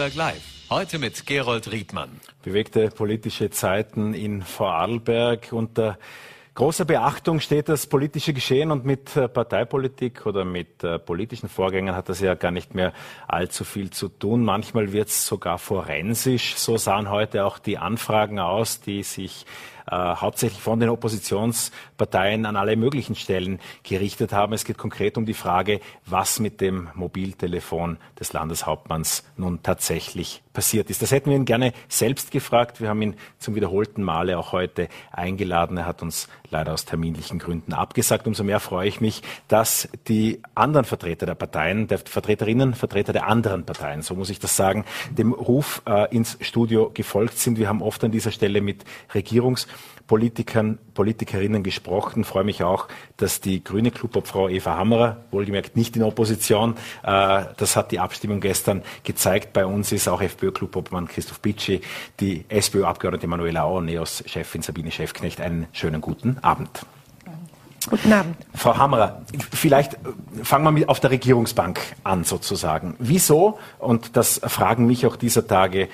Vorarlberg Live. Heute mit Gerold Riedmann. Bewegte politische Zeiten in Vorarlberg. Unter großer Beachtung steht das politische Geschehen und mit äh, Parteipolitik oder mit äh, politischen Vorgängen hat das ja gar nicht mehr allzu viel zu tun. Manchmal wird es sogar forensisch. So sahen heute auch die Anfragen aus, die sich äh, hauptsächlich von den Oppositionsparteien an alle möglichen Stellen gerichtet haben. Es geht konkret um die Frage, was mit dem Mobiltelefon des Landeshauptmanns nun tatsächlich passiert ist. Das hätten wir ihn gerne selbst gefragt. Wir haben ihn zum wiederholten Male auch heute eingeladen. Er hat uns leider aus terminlichen Gründen abgesagt. Umso mehr freue ich mich, dass die anderen Vertreter der Parteien, der Vertreterinnen, Vertreter der anderen Parteien, so muss ich das sagen, dem Ruf äh, ins Studio gefolgt sind. Wir haben oft an dieser Stelle mit Regierungs Politikern, Politikerinnen gesprochen. Ich freue mich auch, dass die grüne Klubobfrau Eva Hammerer, wohlgemerkt nicht in Opposition, äh, das hat die Abstimmung gestern gezeigt. Bei uns ist auch FPÖ-Klubobmann Christoph Bitschi, die SPÖ-Abgeordnete Manuela Au, NEOS-Chefin Sabine Schäfknecht. Einen schönen guten Abend. Guten Abend. Frau Hammerer, vielleicht fangen wir mit auf der Regierungsbank an sozusagen. Wieso, und das fragen mich auch dieser Tage äh,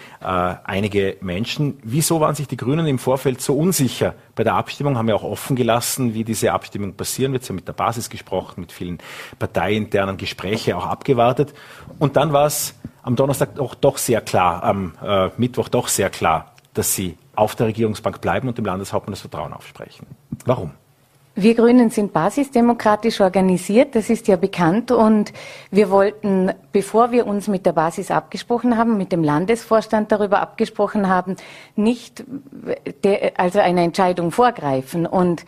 einige Menschen, wieso waren sich die Grünen im Vorfeld so unsicher bei der Abstimmung, haben ja auch offen gelassen, wie diese Abstimmung passieren wird. Sie haben mit der Basis gesprochen, mit vielen parteiinternen Gesprächen auch abgewartet. Und dann war es am Donnerstag auch doch sehr klar, am äh, Mittwoch doch sehr klar, dass Sie auf der Regierungsbank bleiben und dem Landeshauptmann das Vertrauen aufsprechen. Warum? Wir Grünen sind basisdemokratisch organisiert, das ist ja bekannt. Und wir wollten, bevor wir uns mit der Basis abgesprochen haben, mit dem Landesvorstand darüber abgesprochen haben, nicht also eine Entscheidung vorgreifen. Und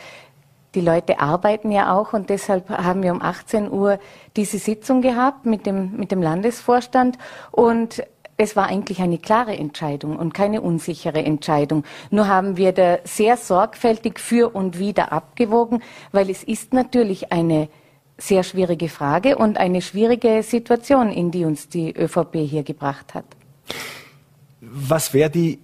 die Leute arbeiten ja auch und deshalb haben wir um 18 Uhr diese Sitzung gehabt mit dem, mit dem Landesvorstand. Und es war eigentlich eine klare Entscheidung und keine unsichere Entscheidung. Nur haben wir da sehr sorgfältig für und wider abgewogen, weil es ist natürlich eine sehr schwierige Frage und eine schwierige Situation, in die uns die ÖVP hier gebracht hat. Was wäre die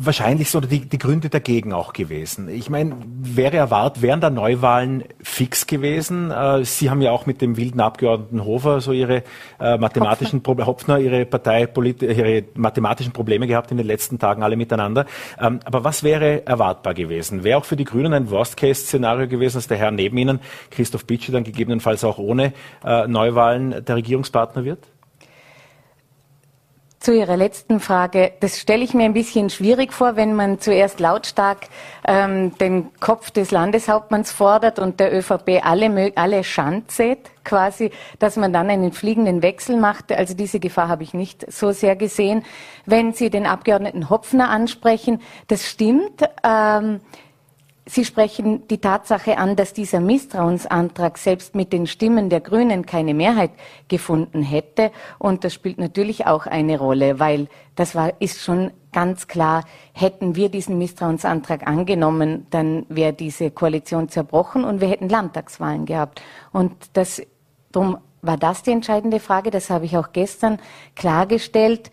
wahrscheinlich so die, die Gründe dagegen auch gewesen. Ich meine, wäre erwartet, wären da Neuwahlen fix gewesen? Äh, Sie haben ja auch mit dem wilden Abgeordneten Hofer so Ihre äh, mathematischen Hopfner. Hopfner, Ihre Partei, Ihre mathematischen Probleme gehabt in den letzten Tagen alle miteinander. Ähm, aber was wäre erwartbar gewesen? Wäre auch für die Grünen ein Worst-Case-Szenario gewesen, dass der Herr neben Ihnen, Christoph Bitsche, dann gegebenenfalls auch ohne äh, Neuwahlen der Regierungspartner wird? Zu Ihrer letzten Frage, das stelle ich mir ein bisschen schwierig vor, wenn man zuerst lautstark ähm, den Kopf des Landeshauptmanns fordert und der ÖVP alle, alle Schand sät, quasi, dass man dann einen fliegenden Wechsel macht. Also diese Gefahr habe ich nicht so sehr gesehen. Wenn Sie den Abgeordneten Hopfner ansprechen, das stimmt. Ähm, Sie sprechen die Tatsache an, dass dieser Misstrauensantrag selbst mit den Stimmen der Grünen keine Mehrheit gefunden hätte. Und das spielt natürlich auch eine Rolle, weil das war, ist schon ganz klar, hätten wir diesen Misstrauensantrag angenommen, dann wäre diese Koalition zerbrochen und wir hätten Landtagswahlen gehabt. Und das, darum war das die entscheidende Frage. Das habe ich auch gestern klargestellt.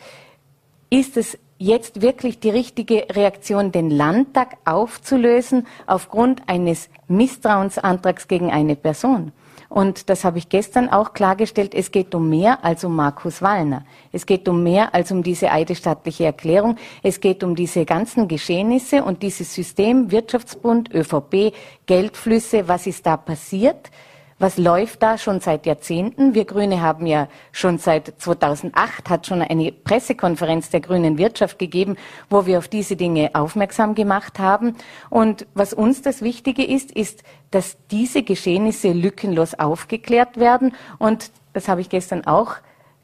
Ist es jetzt wirklich die richtige Reaktion, den Landtag aufzulösen aufgrund eines Misstrauensantrags gegen eine Person. Und das habe ich gestern auch klargestellt. Es geht um mehr als um Markus Wallner. Es geht um mehr als um diese eidesstattliche Erklärung. Es geht um diese ganzen Geschehnisse und dieses System Wirtschaftsbund, ÖVP, Geldflüsse. Was ist da passiert? Was läuft da schon seit Jahrzehnten? Wir Grüne haben ja schon seit 2008 hat schon eine Pressekonferenz der grünen Wirtschaft gegeben, wo wir auf diese Dinge aufmerksam gemacht haben. Und was uns das Wichtige ist, ist, dass diese Geschehnisse lückenlos aufgeklärt werden. Und das habe ich gestern auch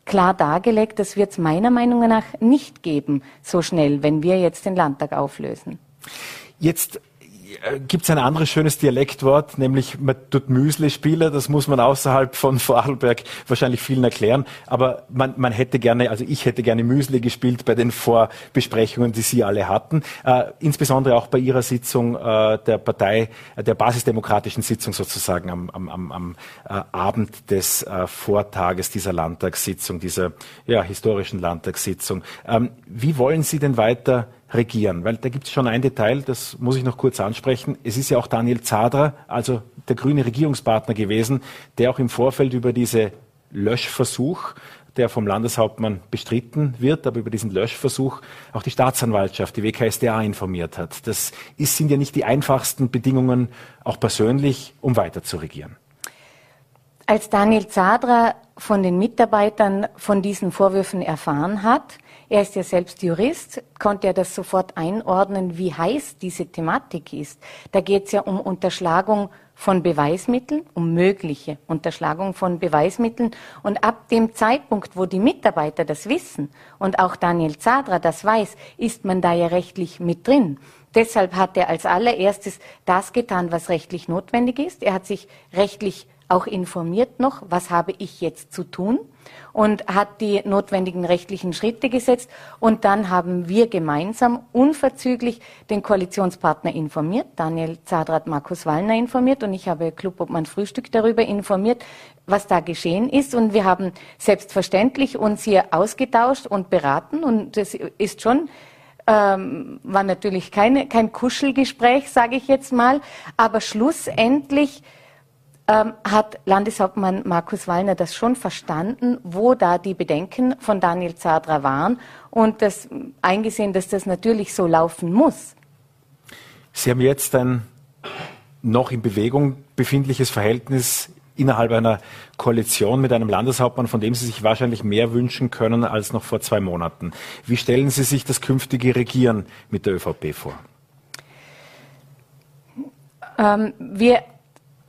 klar dargelegt, das wird es meiner Meinung nach nicht geben, so schnell, wenn wir jetzt den Landtag auflösen. Jetzt gibt es ein anderes schönes Dialektwort, nämlich man tut Müsli-Spiele. Das muss man außerhalb von Vorarlberg wahrscheinlich vielen erklären. Aber man, man hätte gerne, also ich hätte gerne Müsli gespielt bei den Vorbesprechungen, die Sie alle hatten. Äh, insbesondere auch bei Ihrer Sitzung äh, der Partei, äh, der basisdemokratischen Sitzung sozusagen am, am, am, am äh, Abend des äh, Vortages dieser Landtagssitzung, dieser ja, historischen Landtagssitzung. Ähm, wie wollen Sie denn weiter regieren? Weil da gibt es schon ein Detail, das muss ich noch kurz ansprechen. Es ist ja auch Daniel Zadra, also der grüne Regierungspartner gewesen, der auch im Vorfeld über diese Löschversuch der vom Landeshauptmann bestritten wird, aber über diesen Löschversuch auch die Staatsanwaltschaft, die WKSDA informiert hat. Das ist, sind ja nicht die einfachsten Bedingungen, auch persönlich, um weiter zu regieren. Als Daniel Zadra von den Mitarbeitern von diesen Vorwürfen erfahren hat, er ist ja selbst Jurist, konnte er das sofort einordnen, wie heiß diese Thematik ist. Da geht es ja um Unterschlagung von Beweismitteln, um mögliche Unterschlagung von Beweismitteln. Und ab dem Zeitpunkt, wo die Mitarbeiter das wissen und auch Daniel Zadra das weiß, ist man da ja rechtlich mit drin. Deshalb hat er als allererstes das getan, was rechtlich notwendig ist. Er hat sich rechtlich auch informiert noch, was habe ich jetzt zu tun und hat die notwendigen rechtlichen Schritte gesetzt. Und dann haben wir gemeinsam unverzüglich den Koalitionspartner informiert. Daniel Zadrat, Markus Wallner informiert und ich habe Club Obmann Frühstück darüber informiert, was da geschehen ist. Und wir haben selbstverständlich uns hier ausgetauscht und beraten. Und das ist schon ähm, war natürlich keine, kein Kuschelgespräch, sage ich jetzt mal, aber schlussendlich ähm, hat Landeshauptmann Markus Wallner das schon verstanden, wo da die Bedenken von Daniel Zadra waren und das eingesehen, dass das natürlich so laufen muss. Sie haben jetzt ein noch in Bewegung befindliches Verhältnis innerhalb einer Koalition mit einem Landeshauptmann, von dem Sie sich wahrscheinlich mehr wünschen können als noch vor zwei Monaten. Wie stellen Sie sich das künftige Regieren mit der ÖVP vor? Ähm, wir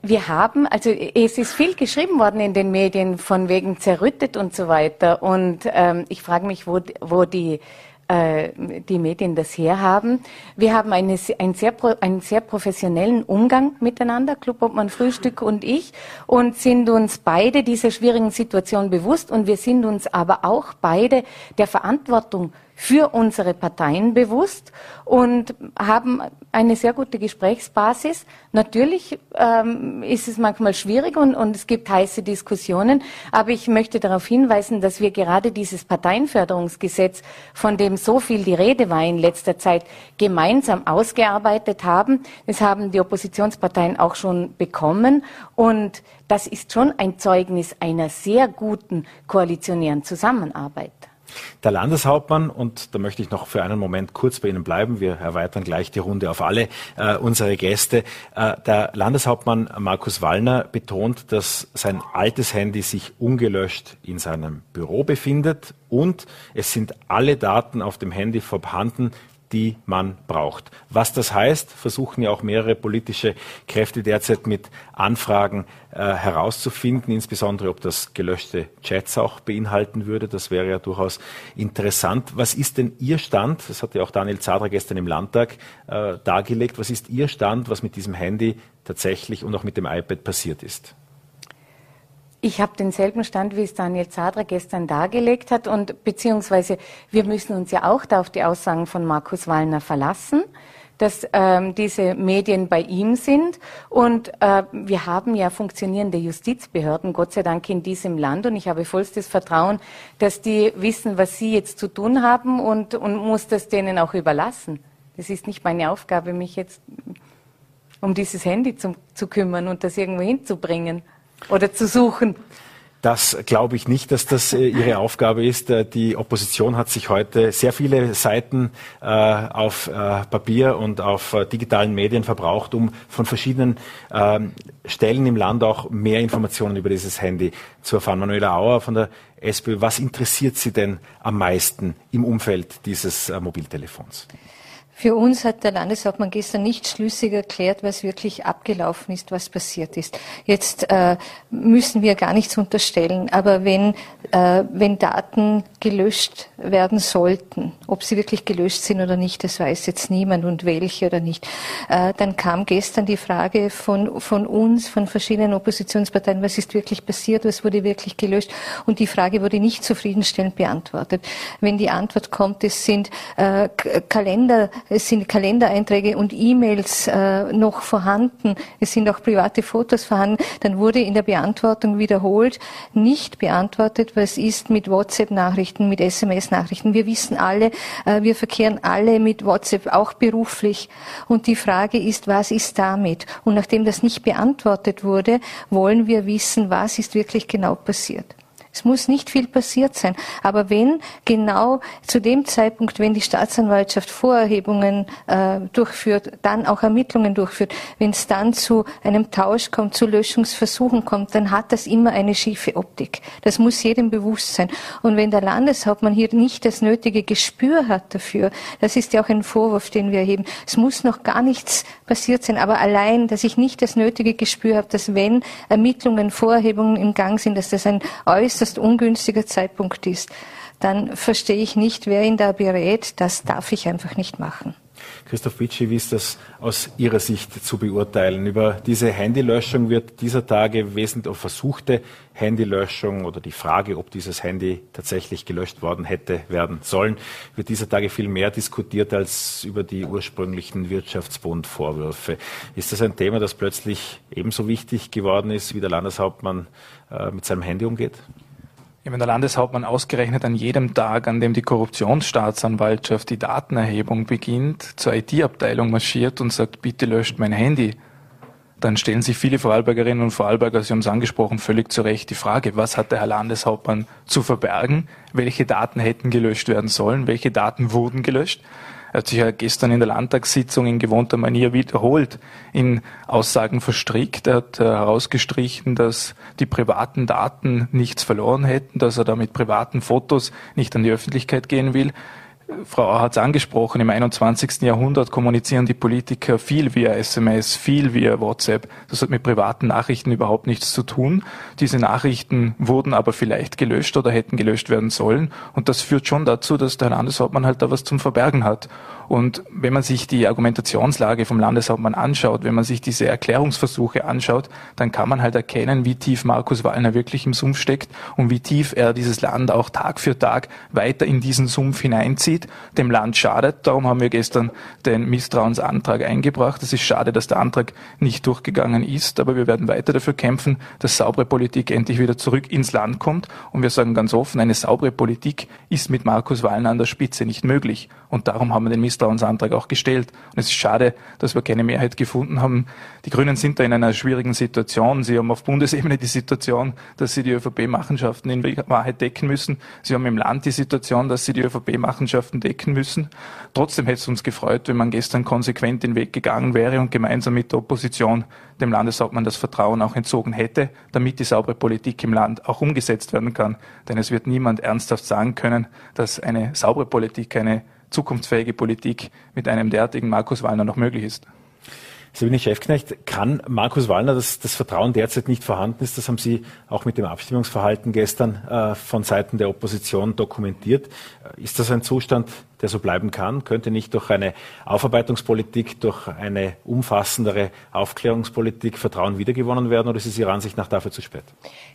wir haben, also es ist viel geschrieben worden in den Medien von wegen zerrüttet und so weiter. Und ähm, ich frage mich, wo, wo die, äh, die Medien das herhaben. Wir haben eine, ein sehr, einen sehr professionellen Umgang miteinander, Club Obmann Frühstück und ich, und sind uns beide dieser schwierigen Situation bewusst. Und wir sind uns aber auch beide der Verantwortung für unsere Parteien bewusst und haben eine sehr gute Gesprächsbasis. Natürlich ähm, ist es manchmal schwierig und, und es gibt heiße Diskussionen, aber ich möchte darauf hinweisen, dass wir gerade dieses Parteienförderungsgesetz, von dem so viel die Rede war in letzter Zeit, gemeinsam ausgearbeitet haben. Das haben die Oppositionsparteien auch schon bekommen und das ist schon ein Zeugnis einer sehr guten koalitionären Zusammenarbeit. Der Landeshauptmann, und da möchte ich noch für einen Moment kurz bei Ihnen bleiben, wir erweitern gleich die Runde auf alle äh, unsere Gäste. Äh, der Landeshauptmann Markus Wallner betont, dass sein altes Handy sich ungelöscht in seinem Büro befindet und es sind alle Daten auf dem Handy vorhanden, die man braucht. Was das heißt, versuchen ja auch mehrere politische Kräfte derzeit mit Anfragen äh, herauszufinden, insbesondere ob das gelöschte Chats auch beinhalten würde. Das wäre ja durchaus interessant. Was ist denn Ihr Stand? Das hat ja auch Daniel Zadra gestern im Landtag äh, dargelegt. Was ist Ihr Stand, was mit diesem Handy tatsächlich und auch mit dem iPad passiert ist? Ich habe denselben Stand, wie es Daniel Zadra gestern dargelegt hat und beziehungsweise wir müssen uns ja auch da auf die Aussagen von Markus Wallner verlassen, dass ähm, diese Medien bei ihm sind. Und äh, wir haben ja funktionierende Justizbehörden, Gott sei Dank in diesem Land. Und ich habe vollstes Vertrauen, dass die wissen, was sie jetzt zu tun haben und, und muss das denen auch überlassen. Das ist nicht meine Aufgabe, mich jetzt um dieses Handy zu, zu kümmern und das irgendwo hinzubringen oder zu suchen. Das glaube ich nicht, dass das äh, Ihre Aufgabe ist. Äh, die Opposition hat sich heute sehr viele Seiten äh, auf Papier und auf digitalen Medien verbraucht, um von verschiedenen ähm, Stellen im Land auch mehr Informationen über dieses Handy zu erfahren. Manuela Auer von der SPÖ, was interessiert Sie denn am meisten im Umfeld dieses Mobiltelefons? Für uns hat der Landeshauptmann gestern nicht schlüssig erklärt, was wirklich abgelaufen ist, was passiert ist. Jetzt äh, müssen wir gar nichts unterstellen, aber wenn, äh, wenn Daten gelöscht werden sollten, ob sie wirklich gelöscht sind oder nicht, das weiß jetzt niemand und welche oder nicht, äh, dann kam gestern die Frage von, von uns, von verschiedenen Oppositionsparteien, was ist wirklich passiert, was wurde wirklich gelöscht und die Frage wurde nicht zufriedenstellend beantwortet. Wenn die Antwort kommt, es sind äh, Kalender, es sind Kalendereinträge und E-Mails äh, noch vorhanden, es sind auch private Fotos vorhanden, dann wurde in der Beantwortung wiederholt nicht beantwortet, was ist mit WhatsApp-Nachrichten, mit SMS-Nachrichten. Wir wissen alle, äh, wir verkehren alle mit WhatsApp, auch beruflich. Und die Frage ist, was ist damit? Und nachdem das nicht beantwortet wurde, wollen wir wissen, was ist wirklich genau passiert. Es muss nicht viel passiert sein. Aber wenn genau zu dem Zeitpunkt, wenn die Staatsanwaltschaft Vorerhebungen äh, durchführt, dann auch Ermittlungen durchführt, wenn es dann zu einem Tausch kommt, zu Löschungsversuchen kommt, dann hat das immer eine schiefe Optik. Das muss jedem bewusst sein. Und wenn der Landeshauptmann hier nicht das nötige Gespür hat dafür, das ist ja auch ein Vorwurf, den wir erheben. Es muss noch gar nichts passiert sein, aber allein, dass ich nicht das nötige Gespür habe, dass wenn Ermittlungen, Vorerhebungen im Gang sind, dass das ein äußerst ungünstiger Zeitpunkt ist, dann verstehe ich nicht, wer ihn da berät. Das darf ich einfach nicht machen. Christoph Witschi, wie ist das aus Ihrer Sicht zu beurteilen? Über diese Handylöschung wird dieser Tage wesentlich versuchte Handylöschung oder die Frage, ob dieses Handy tatsächlich gelöscht worden hätte werden sollen, wird dieser Tage viel mehr diskutiert als über die ursprünglichen Wirtschaftsbund-Vorwürfe. Ist das ein Thema, das plötzlich ebenso wichtig geworden ist, wie der Landeshauptmann äh, mit seinem Handy umgeht? Wenn der Landeshauptmann ausgerechnet an jedem Tag, an dem die Korruptionsstaatsanwaltschaft die Datenerhebung beginnt, zur IT-Abteilung marschiert und sagt, bitte löscht mein Handy, dann stellen sich viele Vorarlbergerinnen und Vorarlberger, Sie haben es angesprochen, völlig zu Recht die Frage, was hat der Herr Landeshauptmann zu verbergen? Welche Daten hätten gelöscht werden sollen? Welche Daten wurden gelöscht? Er hat sich ja gestern in der Landtagssitzung in gewohnter Manier wiederholt in Aussagen verstrickt. Er hat äh, herausgestrichen, dass die privaten Daten nichts verloren hätten, dass er da mit privaten Fotos nicht an die Öffentlichkeit gehen will. Frau hat es angesprochen, im 21. Jahrhundert kommunizieren die Politiker viel via SMS, viel via WhatsApp. Das hat mit privaten Nachrichten überhaupt nichts zu tun. Diese Nachrichten wurden aber vielleicht gelöscht oder hätten gelöscht werden sollen. Und das führt schon dazu, dass der Landeshauptmann halt da was zum Verbergen hat. Und wenn man sich die Argumentationslage vom Landeshauptmann anschaut, wenn man sich diese Erklärungsversuche anschaut, dann kann man halt erkennen, wie tief Markus Wallner wirklich im Sumpf steckt und wie tief er dieses Land auch Tag für Tag weiter in diesen Sumpf hineinzieht, dem Land schadet. Darum haben wir gestern den Misstrauensantrag eingebracht. Es ist schade, dass der Antrag nicht durchgegangen ist, aber wir werden weiter dafür kämpfen, dass saubere Politik endlich wieder zurück ins Land kommt. Und wir sagen ganz offen, eine saubere Politik ist mit Markus Wallner an der Spitze nicht möglich. Und darum haben wir den Misstrauensantrag auch gestellt. Und es ist schade, dass wir keine Mehrheit gefunden haben. Die Grünen sind da in einer schwierigen Situation. Sie haben auf Bundesebene die Situation, dass sie die ÖVP-Machenschaften in Wahrheit decken müssen. Sie haben im Land die Situation, dass sie die ÖVP-Machenschaften decken müssen. Trotzdem hätte es uns gefreut, wenn man gestern konsequent den Weg gegangen wäre und gemeinsam mit der Opposition dem Landeshauptmann das Vertrauen auch entzogen hätte, damit die saubere Politik im Land auch umgesetzt werden kann. Denn es wird niemand ernsthaft sagen können, dass eine saubere Politik, eine zukunftsfähige Politik mit einem derartigen Markus Wallner noch möglich ist. Sabine Chefknecht, kann Markus Wallner, dass das Vertrauen derzeit nicht vorhanden ist, das haben Sie auch mit dem Abstimmungsverhalten gestern äh, von Seiten der Opposition dokumentiert. Ist das ein Zustand, der so bleiben kann? Könnte nicht durch eine Aufarbeitungspolitik, durch eine umfassendere Aufklärungspolitik Vertrauen wiedergewonnen werden oder ist es Ihrer Ansicht nach dafür zu spät?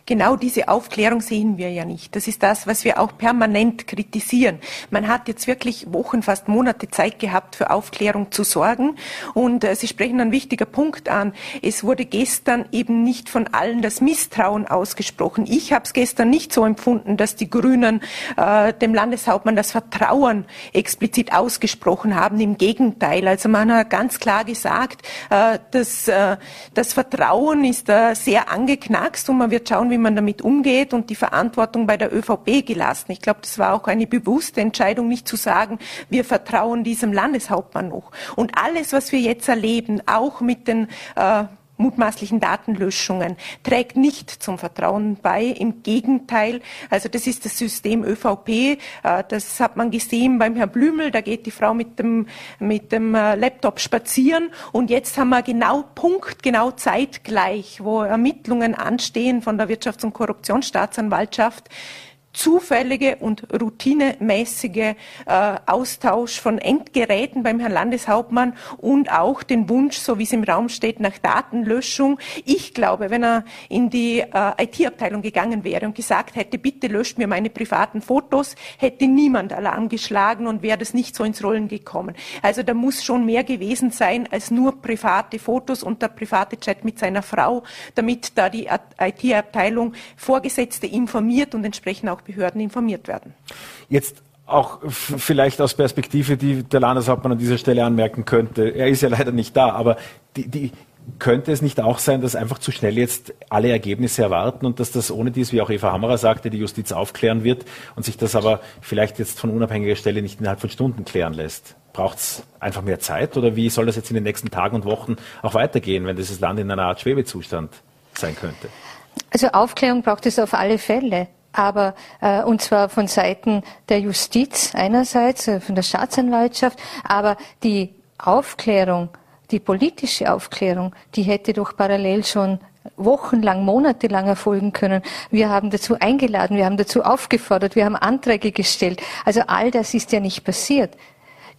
Genau diese Aufklärung sehen wir ja nicht. Das ist das, was wir auch permanent kritisieren. Man hat jetzt wirklich Wochen, fast Monate Zeit gehabt, für Aufklärung zu sorgen. Und äh, Sie sprechen einen wichtigen Punkt an. Es wurde gestern eben nicht von allen das Misstrauen ausgesprochen. Ich habe es gestern nicht so empfunden, dass die Grünen äh, dem Landeshauptmann das Vertrauen explizit ausgesprochen haben. Im Gegenteil. Also man hat ganz klar gesagt, äh, dass äh, das Vertrauen ist äh, sehr angeknackst und man wird schauen, wie man damit umgeht und die Verantwortung bei der ÖVP gelassen. Ich glaube, das war auch eine bewusste Entscheidung, nicht zu sagen, wir vertrauen diesem Landeshauptmann noch. Und alles, was wir jetzt erleben, auch mit den mutmaßlichen Datenlöschungen trägt nicht zum Vertrauen bei. Im Gegenteil, also das ist das System ÖVP. Äh, das hat man gesehen beim Herrn Blümel. Da geht die Frau mit dem, mit dem äh, Laptop spazieren. Und jetzt haben wir genau Punkt, genau zeitgleich, wo Ermittlungen anstehen von der Wirtschafts- und Korruptionsstaatsanwaltschaft zufällige und routinemäßige äh, Austausch von Endgeräten beim Herrn Landeshauptmann und auch den Wunsch, so wie es im Raum steht, nach Datenlöschung. Ich glaube, wenn er in die äh, IT-Abteilung gegangen wäre und gesagt hätte, bitte löscht mir meine privaten Fotos, hätte niemand Alarm geschlagen und wäre das nicht so ins Rollen gekommen. Also da muss schon mehr gewesen sein als nur private Fotos und der private Chat mit seiner Frau, damit da die IT-Abteilung Vorgesetzte informiert und entsprechend auch auch Behörden informiert werden. Jetzt auch vielleicht aus Perspektive, die der Landeshauptmann an dieser Stelle anmerken könnte. Er ist ja leider nicht da, aber die, die, könnte es nicht auch sein, dass einfach zu schnell jetzt alle Ergebnisse erwarten und dass das ohne dies, wie auch Eva Hammerer sagte, die Justiz aufklären wird und sich das aber vielleicht jetzt von unabhängiger Stelle nicht innerhalb von Stunden klären lässt? Braucht es einfach mehr Zeit oder wie soll das jetzt in den nächsten Tagen und Wochen auch weitergehen, wenn dieses Land in einer Art Schwebezustand sein könnte? Also Aufklärung braucht es auf alle Fälle aber äh, und zwar von Seiten der Justiz einerseits, äh, von der Staatsanwaltschaft, aber die Aufklärung, die politische Aufklärung, die hätte doch parallel schon wochenlang, monatelang erfolgen können. Wir haben dazu eingeladen, wir haben dazu aufgefordert, wir haben Anträge gestellt. Also all das ist ja nicht passiert.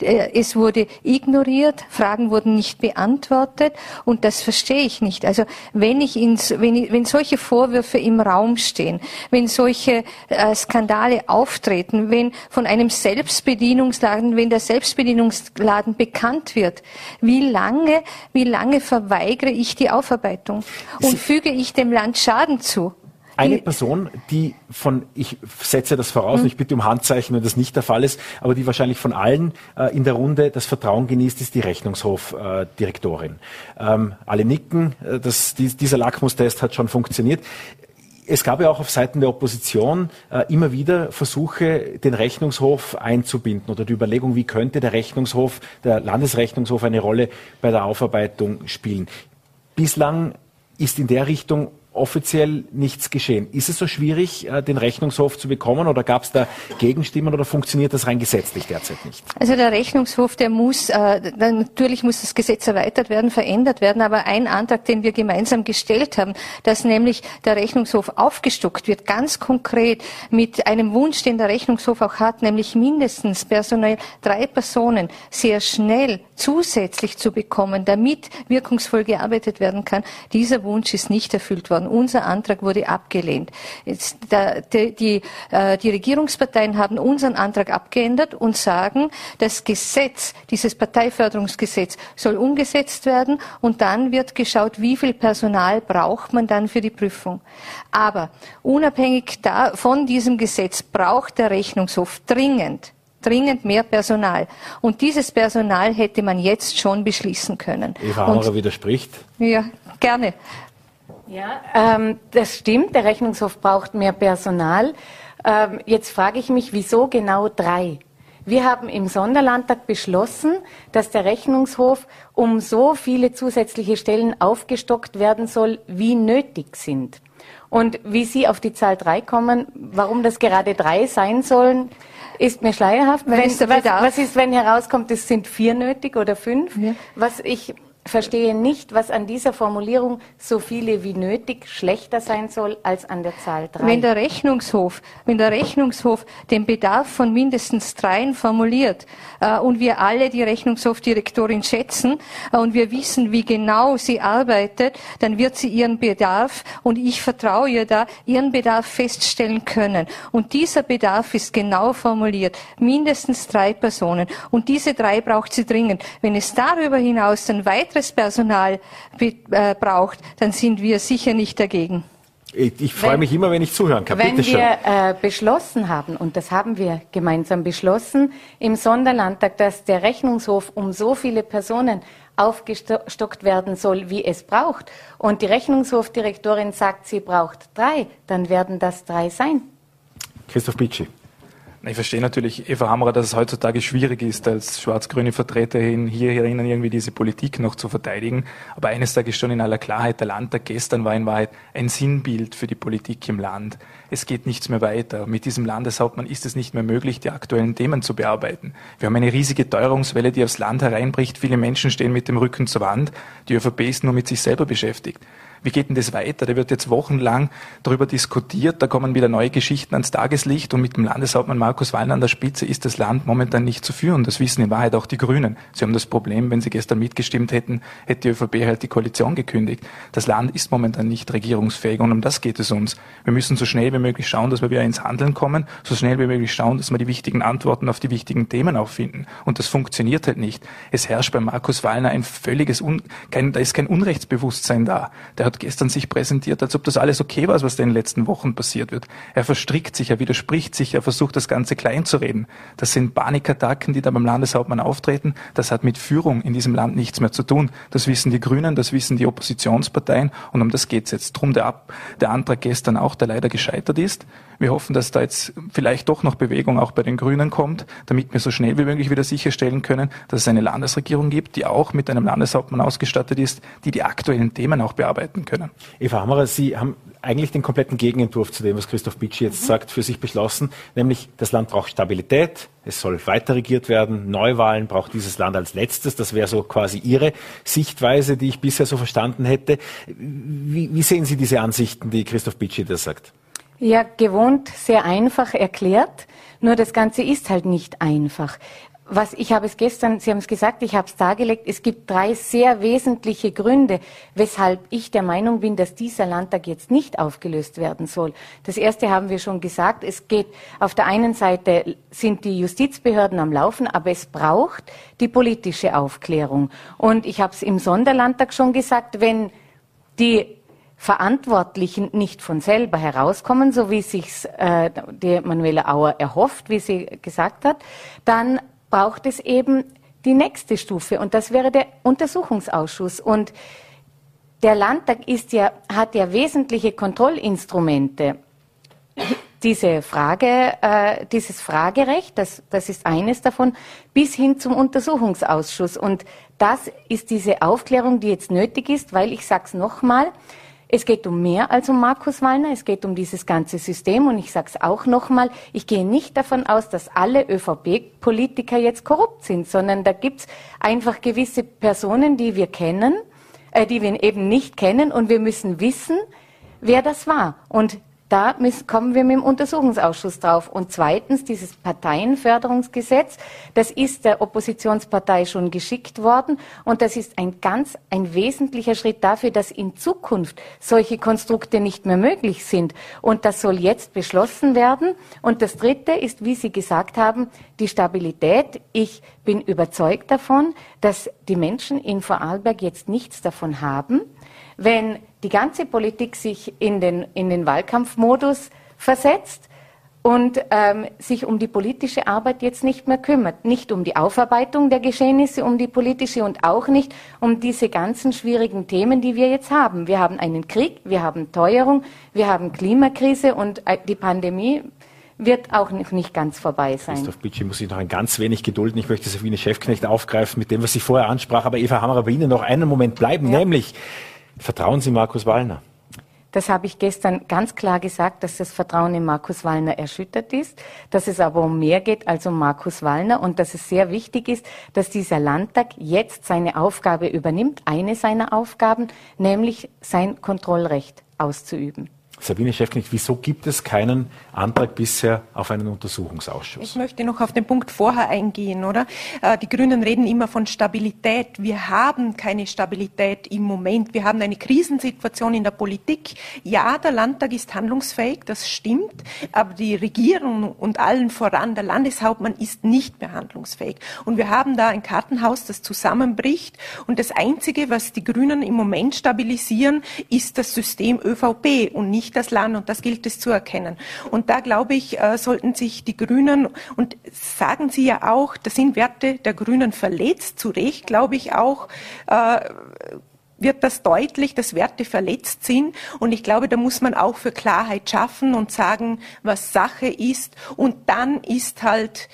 Äh, es wurde ignoriert, Fragen wurden nicht beantwortet und das verstehe ich nicht. Also wenn ich ins, wenn, ich, wenn solche Vorwürfe im Raum stehen, wenn solche äh, Skandale auftreten, wenn von einem Selbstbedienungsladen, wenn der Selbstbedienungsladen bekannt wird, wie lange, wie lange verweigere ich die Aufarbeitung und füge ich dem Land Schaden zu? Eine Person, die von, ich setze das voraus, mhm. ich bitte um Handzeichen, wenn das nicht der Fall ist, aber die wahrscheinlich von allen äh, in der Runde das Vertrauen genießt, ist die Rechnungshofdirektorin. Äh, ähm, alle nicken, äh, das, die, dieser Lackmustest hat schon funktioniert. Es gab ja auch auf Seiten der Opposition äh, immer wieder Versuche, den Rechnungshof einzubinden oder die Überlegung, wie könnte der Rechnungshof, der Landesrechnungshof eine Rolle bei der Aufarbeitung spielen. Bislang ist in der Richtung offiziell nichts geschehen. Ist es so schwierig, äh, den Rechnungshof zu bekommen oder gab es da Gegenstimmen oder funktioniert das rein gesetzlich derzeit nicht? Also der Rechnungshof, der muss, äh, natürlich muss das Gesetz erweitert werden, verändert werden, aber ein Antrag, den wir gemeinsam gestellt haben, dass nämlich der Rechnungshof aufgestockt wird, ganz konkret mit einem Wunsch, den der Rechnungshof auch hat, nämlich mindestens personell drei Personen sehr schnell zusätzlich zu bekommen, damit wirkungsvoll gearbeitet werden kann. Dieser Wunsch ist nicht erfüllt worden. Unser Antrag wurde abgelehnt. Jetzt, da, die, die, äh, die Regierungsparteien haben unseren Antrag abgeändert und sagen, das Gesetz, dieses Parteiförderungsgesetz soll umgesetzt werden und dann wird geschaut, wie viel Personal braucht man dann für die Prüfung. Aber unabhängig da, von diesem Gesetz braucht der Rechnungshof dringend dringend mehr Personal. Und dieses Personal hätte man jetzt schon beschließen können. Eva Hammerer widerspricht. Ja, gerne. Ja, ähm, das stimmt. Der Rechnungshof braucht mehr Personal. Ähm, jetzt frage ich mich, wieso genau drei? Wir haben im Sonderlandtag beschlossen, dass der Rechnungshof um so viele zusätzliche Stellen aufgestockt werden soll, wie nötig sind. Und wie Sie auf die Zahl drei kommen, warum das gerade drei sein sollen, ist mir schleierhaft. Wenn, was, was, ist, wenn herauskommt, es sind vier nötig oder fünf? Ja. Was ich verstehe nicht, was an dieser Formulierung so viele wie nötig schlechter sein soll als an der Zahl drei. Wenn der Rechnungshof, wenn der Rechnungshof den Bedarf von mindestens dreien formuliert äh, und wir alle die Rechnungshofdirektorin schätzen äh, und wir wissen, wie genau sie arbeitet, dann wird sie ihren Bedarf und ich vertraue ihr da, ihren Bedarf feststellen können. Und dieser Bedarf ist genau formuliert. Mindestens drei Personen. Und diese drei braucht sie dringend. Wenn es darüber hinaus dann weitere weiteres Personal äh, braucht, dann sind wir sicher nicht dagegen. Ich, ich freue wenn, mich immer, wenn ich zuhören kann. Wenn Bitte wir äh, beschlossen haben, und das haben wir gemeinsam beschlossen, im Sonderlandtag, dass der Rechnungshof um so viele Personen aufgestockt werden soll, wie es braucht, und die Rechnungshofdirektorin sagt, sie braucht drei, dann werden das drei sein. Christoph Bitschi. Ich verstehe natürlich, Eva Hammerer, dass es heutzutage schwierig ist, als schwarz-grüne Vertreterin hier herinnen irgendwie diese Politik noch zu verteidigen. Aber eines sage ich schon in aller Klarheit, der Landtag gestern war in Wahrheit ein Sinnbild für die Politik im Land. Es geht nichts mehr weiter. Mit diesem Landeshauptmann ist es nicht mehr möglich, die aktuellen Themen zu bearbeiten. Wir haben eine riesige Teuerungswelle, die aufs Land hereinbricht. Viele Menschen stehen mit dem Rücken zur Wand. Die ÖVP ist nur mit sich selber beschäftigt. Wie geht denn das weiter? Da wird jetzt wochenlang darüber diskutiert, da kommen wieder neue Geschichten ans Tageslicht und mit dem Landeshauptmann Markus Wallner an der Spitze ist das Land momentan nicht zu führen. Das wissen in Wahrheit auch die Grünen. Sie haben das Problem, wenn sie gestern mitgestimmt hätten, hätte die ÖVP halt die Koalition gekündigt. Das Land ist momentan nicht regierungsfähig und um das geht es uns. Wir müssen so schnell wie möglich schauen, dass wir wieder ins Handeln kommen, so schnell wie möglich schauen, dass wir die wichtigen Antworten auf die wichtigen Themen auch finden. Und das funktioniert halt nicht. Es herrscht bei Markus Wallner ein völliges, Un kein, da ist kein Unrechtsbewusstsein da. Der hat gestern sich präsentiert, als ob das alles okay war, was da in den letzten Wochen passiert wird. Er verstrickt sich, er widerspricht sich, er versucht das Ganze klein zu reden. Das sind Panikattacken, die da beim Landeshauptmann auftreten. Das hat mit Führung in diesem Land nichts mehr zu tun. Das wissen die Grünen, das wissen die Oppositionsparteien und um das geht's jetzt. Drum der, Ab der Antrag gestern auch, der leider gescheitert ist. Wir hoffen, dass da jetzt vielleicht doch noch Bewegung auch bei den Grünen kommt, damit wir so schnell wie möglich wieder sicherstellen können, dass es eine Landesregierung gibt, die auch mit einem Landeshauptmann ausgestattet ist, die die aktuellen Themen auch bearbeiten können. Eva Hammerer, Sie haben eigentlich den kompletten Gegenentwurf zu dem, was Christoph Bitschi jetzt mhm. sagt, für sich beschlossen, nämlich das Land braucht Stabilität, es soll weiter regiert werden, Neuwahlen braucht dieses Land als letztes, das wäre so quasi Ihre Sichtweise, die ich bisher so verstanden hätte. Wie, wie sehen Sie diese Ansichten, die Christoph Bitschi da sagt? Ja, gewohnt sehr einfach erklärt. Nur das Ganze ist halt nicht einfach. Was ich habe es gestern, Sie haben es gesagt, ich habe es dargelegt. Es gibt drei sehr wesentliche Gründe, weshalb ich der Meinung bin, dass dieser Landtag jetzt nicht aufgelöst werden soll. Das erste haben wir schon gesagt. Es geht auf der einen Seite sind die Justizbehörden am Laufen, aber es braucht die politische Aufklärung. Und ich habe es im Sonderlandtag schon gesagt, wenn die Verantwortlichen nicht von selber herauskommen, so wie sich äh, die Manuela Auer erhofft, wie sie gesagt hat, dann braucht es eben die nächste Stufe und das wäre der Untersuchungsausschuss. Und der Landtag ist ja, hat ja wesentliche Kontrollinstrumente. Diese Frage, äh, dieses Fragerecht, das, das ist eines davon, bis hin zum Untersuchungsausschuss. Und das ist diese Aufklärung, die jetzt nötig ist, weil ich sage es nochmal, es geht um mehr als um Markus Wallner, es geht um dieses ganze System und ich sage es auch nochmal, ich gehe nicht davon aus, dass alle ÖVP-Politiker jetzt korrupt sind, sondern da gibt es einfach gewisse Personen, die wir kennen, äh, die wir eben nicht kennen und wir müssen wissen, wer das war. Und da kommen wir mit dem Untersuchungsausschuss drauf. Und zweitens, dieses Parteienförderungsgesetz, das ist der Oppositionspartei schon geschickt worden. Und das ist ein ganz, ein wesentlicher Schritt dafür, dass in Zukunft solche Konstrukte nicht mehr möglich sind. Und das soll jetzt beschlossen werden. Und das dritte ist, wie Sie gesagt haben, die Stabilität. Ich bin überzeugt davon, dass die Menschen in Vorarlberg jetzt nichts davon haben, wenn die ganze Politik sich in den, in den Wahlkampfmodus versetzt und ähm, sich um die politische Arbeit jetzt nicht mehr kümmert. Nicht um die Aufarbeitung der Geschehnisse, um die politische und auch nicht um diese ganzen schwierigen Themen, die wir jetzt haben. Wir haben einen Krieg, wir haben Teuerung, wir haben Klimakrise und äh, die Pandemie wird auch nicht ganz vorbei sein. Christoph Bitschi muss sich noch ein ganz wenig gedulden. Ich möchte Sabine Chefknecht aufgreifen mit dem, was sie vorher ansprach. Aber Eva Hammerer, bei Ihnen noch einen Moment bleiben, ja. nämlich Vertrauen Sie Markus Wallner? Das habe ich gestern ganz klar gesagt, dass das Vertrauen in Markus Wallner erschüttert ist, dass es aber um mehr geht als um Markus Wallner und dass es sehr wichtig ist, dass dieser Landtag jetzt seine Aufgabe übernimmt, eine seiner Aufgaben, nämlich sein Kontrollrecht auszuüben. Sabine Schäfknecht, wieso gibt es keinen Antrag bisher auf einen Untersuchungsausschuss? Ich möchte noch auf den Punkt vorher eingehen, oder? Äh, die Grünen reden immer von Stabilität. Wir haben keine Stabilität im Moment. Wir haben eine Krisensituation in der Politik. Ja, der Landtag ist handlungsfähig, das stimmt, aber die Regierung und allen voran der Landeshauptmann ist nicht mehr handlungsfähig. Und wir haben da ein Kartenhaus, das zusammenbricht. Und das Einzige, was die Grünen im Moment stabilisieren, ist das System ÖVP und nicht nicht das Land und das gilt es zu erkennen. Und da glaube ich, äh, sollten sich die Grünen und sagen Sie ja auch, da sind Werte der Grünen verletzt, zu Recht glaube ich auch, äh, wird das deutlich, dass Werte verletzt sind. Und ich glaube, da muss man auch für Klarheit schaffen und sagen, was Sache ist. Und dann ist halt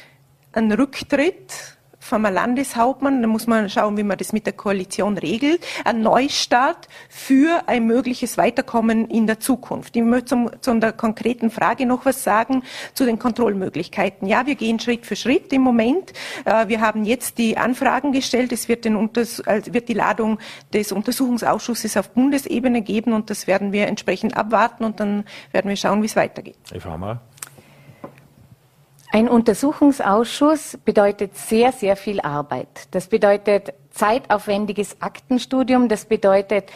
ein Rücktritt vom Landeshauptmann, da muss man schauen, wie man das mit der Koalition regelt, ein Neustart für ein mögliches Weiterkommen in der Zukunft. Ich möchte zum, zu der konkreten Frage noch was sagen zu den Kontrollmöglichkeiten. Ja, wir gehen Schritt für Schritt im Moment. Äh, wir haben jetzt die Anfragen gestellt. Es wird, den also wird die Ladung des Untersuchungsausschusses auf Bundesebene geben und das werden wir entsprechend abwarten und dann werden wir schauen, wie es weitergeht. Eva Hammer. Ein Untersuchungsausschuss bedeutet sehr, sehr viel Arbeit. Das bedeutet zeitaufwendiges Aktenstudium. Das bedeutet,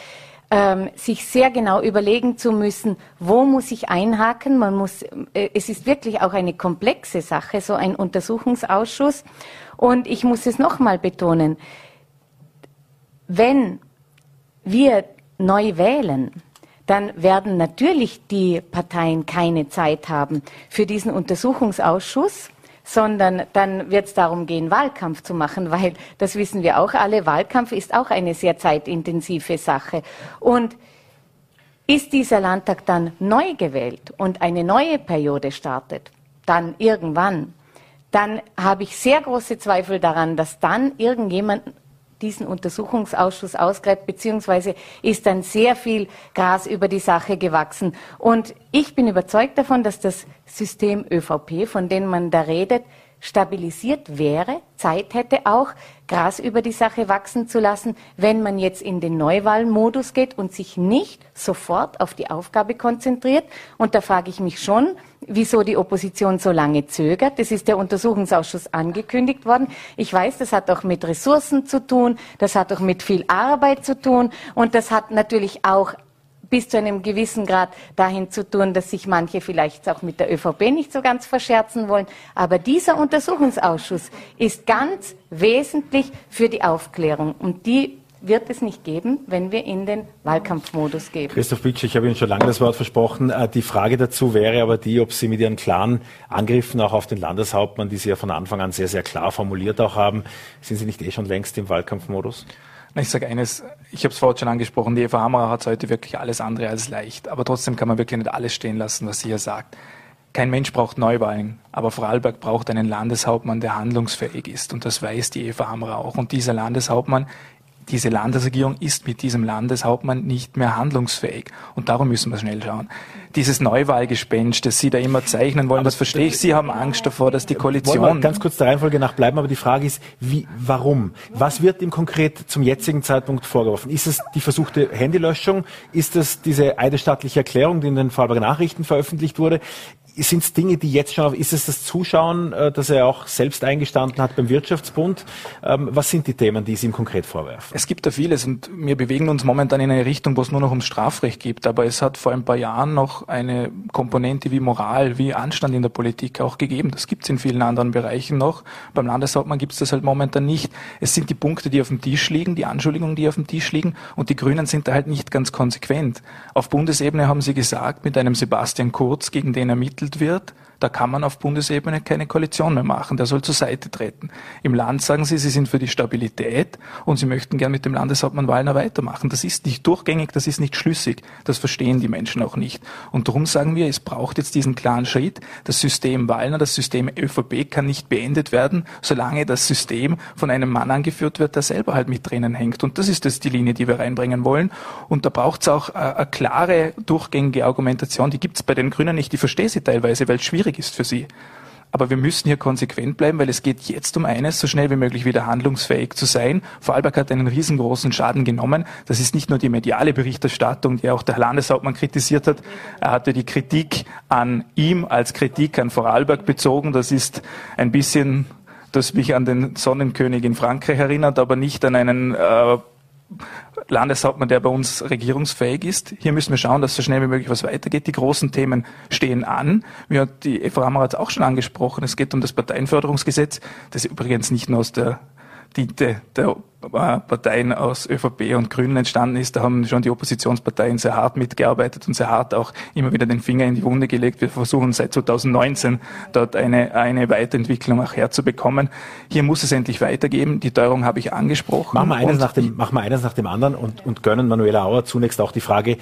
ähm, sich sehr genau überlegen zu müssen, wo muss ich einhaken. Man muss, äh, es ist wirklich auch eine komplexe Sache, so ein Untersuchungsausschuss. Und ich muss es nochmal betonen, wenn wir neu wählen, dann werden natürlich die Parteien keine Zeit haben für diesen Untersuchungsausschuss, sondern dann wird es darum gehen, Wahlkampf zu machen, weil das wissen wir auch alle, Wahlkampf ist auch eine sehr zeitintensive Sache. Und ist dieser Landtag dann neu gewählt und eine neue Periode startet, dann irgendwann, dann habe ich sehr große Zweifel daran, dass dann irgendjemand diesen Untersuchungsausschuss ausgräbt, beziehungsweise ist dann sehr viel Gras über die Sache gewachsen. Und ich bin überzeugt davon, dass das System ÖVP, von dem man da redet, stabilisiert wäre, Zeit hätte auch, Gras über die Sache wachsen zu lassen, wenn man jetzt in den Neuwahlmodus geht und sich nicht sofort auf die Aufgabe konzentriert. Und da frage ich mich schon, wieso die Opposition so lange zögert. Das ist der Untersuchungsausschuss angekündigt worden. Ich weiß, das hat auch mit Ressourcen zu tun, das hat auch mit viel Arbeit zu tun und das hat natürlich auch bis zu einem gewissen Grad dahin zu tun, dass sich manche vielleicht auch mit der ÖVP nicht so ganz verscherzen wollen. Aber dieser Untersuchungsausschuss ist ganz wesentlich für die Aufklärung. Und die wird es nicht geben, wenn wir in den Wahlkampfmodus gehen. Christoph Bitsch, ich habe Ihnen schon lange das Wort versprochen. Äh, die Frage dazu wäre aber die, ob Sie mit Ihren klaren Angriffen auch auf den Landeshauptmann, die Sie ja von Anfang an sehr, sehr klar formuliert auch haben, sind Sie nicht eh schon längst im Wahlkampfmodus? Ich sage eines, ich habe es vorhin schon angesprochen, die Eva Hammerer hat heute wirklich alles andere als leicht. Aber trotzdem kann man wirklich nicht alles stehen lassen, was sie hier sagt. Kein Mensch braucht Neuwahlen, aber Vorarlberg braucht einen Landeshauptmann, der handlungsfähig ist. Und das weiß die Eva Hammerer auch. Und dieser Landeshauptmann diese Landesregierung ist mit diesem Landeshauptmann nicht mehr handlungsfähig. Und darum müssen wir schnell schauen. Dieses Neuwahlgespenst, das Sie da immer zeichnen wollen, aber das verstehe ich. Sie haben Angst davor, dass die Koalition... Ganz kurz der Reihenfolge nach bleiben, aber die Frage ist, wie, warum? Was wird ihm konkret zum jetzigen Zeitpunkt vorgeworfen? Ist es die versuchte Handylöschung? Ist es diese eidesstattliche Erklärung, die in den Vorarlberger Nachrichten veröffentlicht wurde? Sind es Dinge, die jetzt schon, ist es das Zuschauen, äh, das er auch selbst eingestanden hat beim Wirtschaftsbund? Ähm, was sind die Themen, die Sie ihm konkret vorwerfen? Es gibt da vieles und wir bewegen uns momentan in eine Richtung, wo es nur noch ums Strafrecht gibt. Aber es hat vor ein paar Jahren noch eine Komponente wie Moral, wie Anstand in der Politik auch gegeben. Das gibt es in vielen anderen Bereichen noch. Beim Landeshauptmann gibt es das halt momentan nicht. Es sind die Punkte, die auf dem Tisch liegen, die Anschuldigungen, die auf dem Tisch liegen und die Grünen sind da halt nicht ganz konsequent. Auf Bundesebene haben sie gesagt, mit einem Sebastian Kurz, gegen den ermittelt ermittelt wird, da kann man auf Bundesebene keine Koalition mehr machen. Der soll zur Seite treten. Im Land sagen sie, sie sind für die Stabilität und sie möchten gern mit dem Landeshauptmann Wallner weitermachen. Das ist nicht durchgängig, das ist nicht schlüssig. Das verstehen die Menschen auch nicht. Und darum sagen wir, es braucht jetzt diesen klaren Schritt. Das System Wallner, das System ÖVP kann nicht beendet werden, solange das System von einem Mann angeführt wird, der selber halt mit drinnen hängt. Und das ist das die Linie, die wir reinbringen wollen. Und da braucht es auch eine, eine klare, durchgängige Argumentation. Die gibt es bei den Grünen nicht. Die verstehe sie teilweise, weil es schwierig schwierig ist für sie. Aber wir müssen hier konsequent bleiben, weil es geht jetzt um eines, so schnell wie möglich wieder handlungsfähig zu sein. Vorarlberg hat einen riesengroßen Schaden genommen. Das ist nicht nur die mediale Berichterstattung, die auch der Landeshauptmann kritisiert hat. Er hatte die Kritik an ihm als Kritik an Vorarlberg bezogen. Das ist ein bisschen, das mich an den Sonnenkönig in Frankreich erinnert, aber nicht an einen äh, Landeshauptmann, der bei uns regierungsfähig ist. Hier müssen wir schauen, dass so schnell wie möglich was weitergeht. Die großen Themen stehen an. Wie hat die Eva Hammer hat es auch schon angesprochen. Es geht um das Parteienförderungsgesetz, das übrigens nicht nur aus der Diente der äh, Parteien aus ÖVP und Grünen entstanden ist. Da haben schon die Oppositionsparteien sehr hart mitgearbeitet und sehr hart auch immer wieder den Finger in die Wunde gelegt. Wir versuchen seit 2019 dort eine, eine Weiterentwicklung auch herzubekommen. Hier muss es endlich weitergeben. Die Teuerung habe ich angesprochen. Machen wir eines, nach dem, machen wir eines nach dem anderen und, und gönnen Manuela Auer zunächst auch die Frage,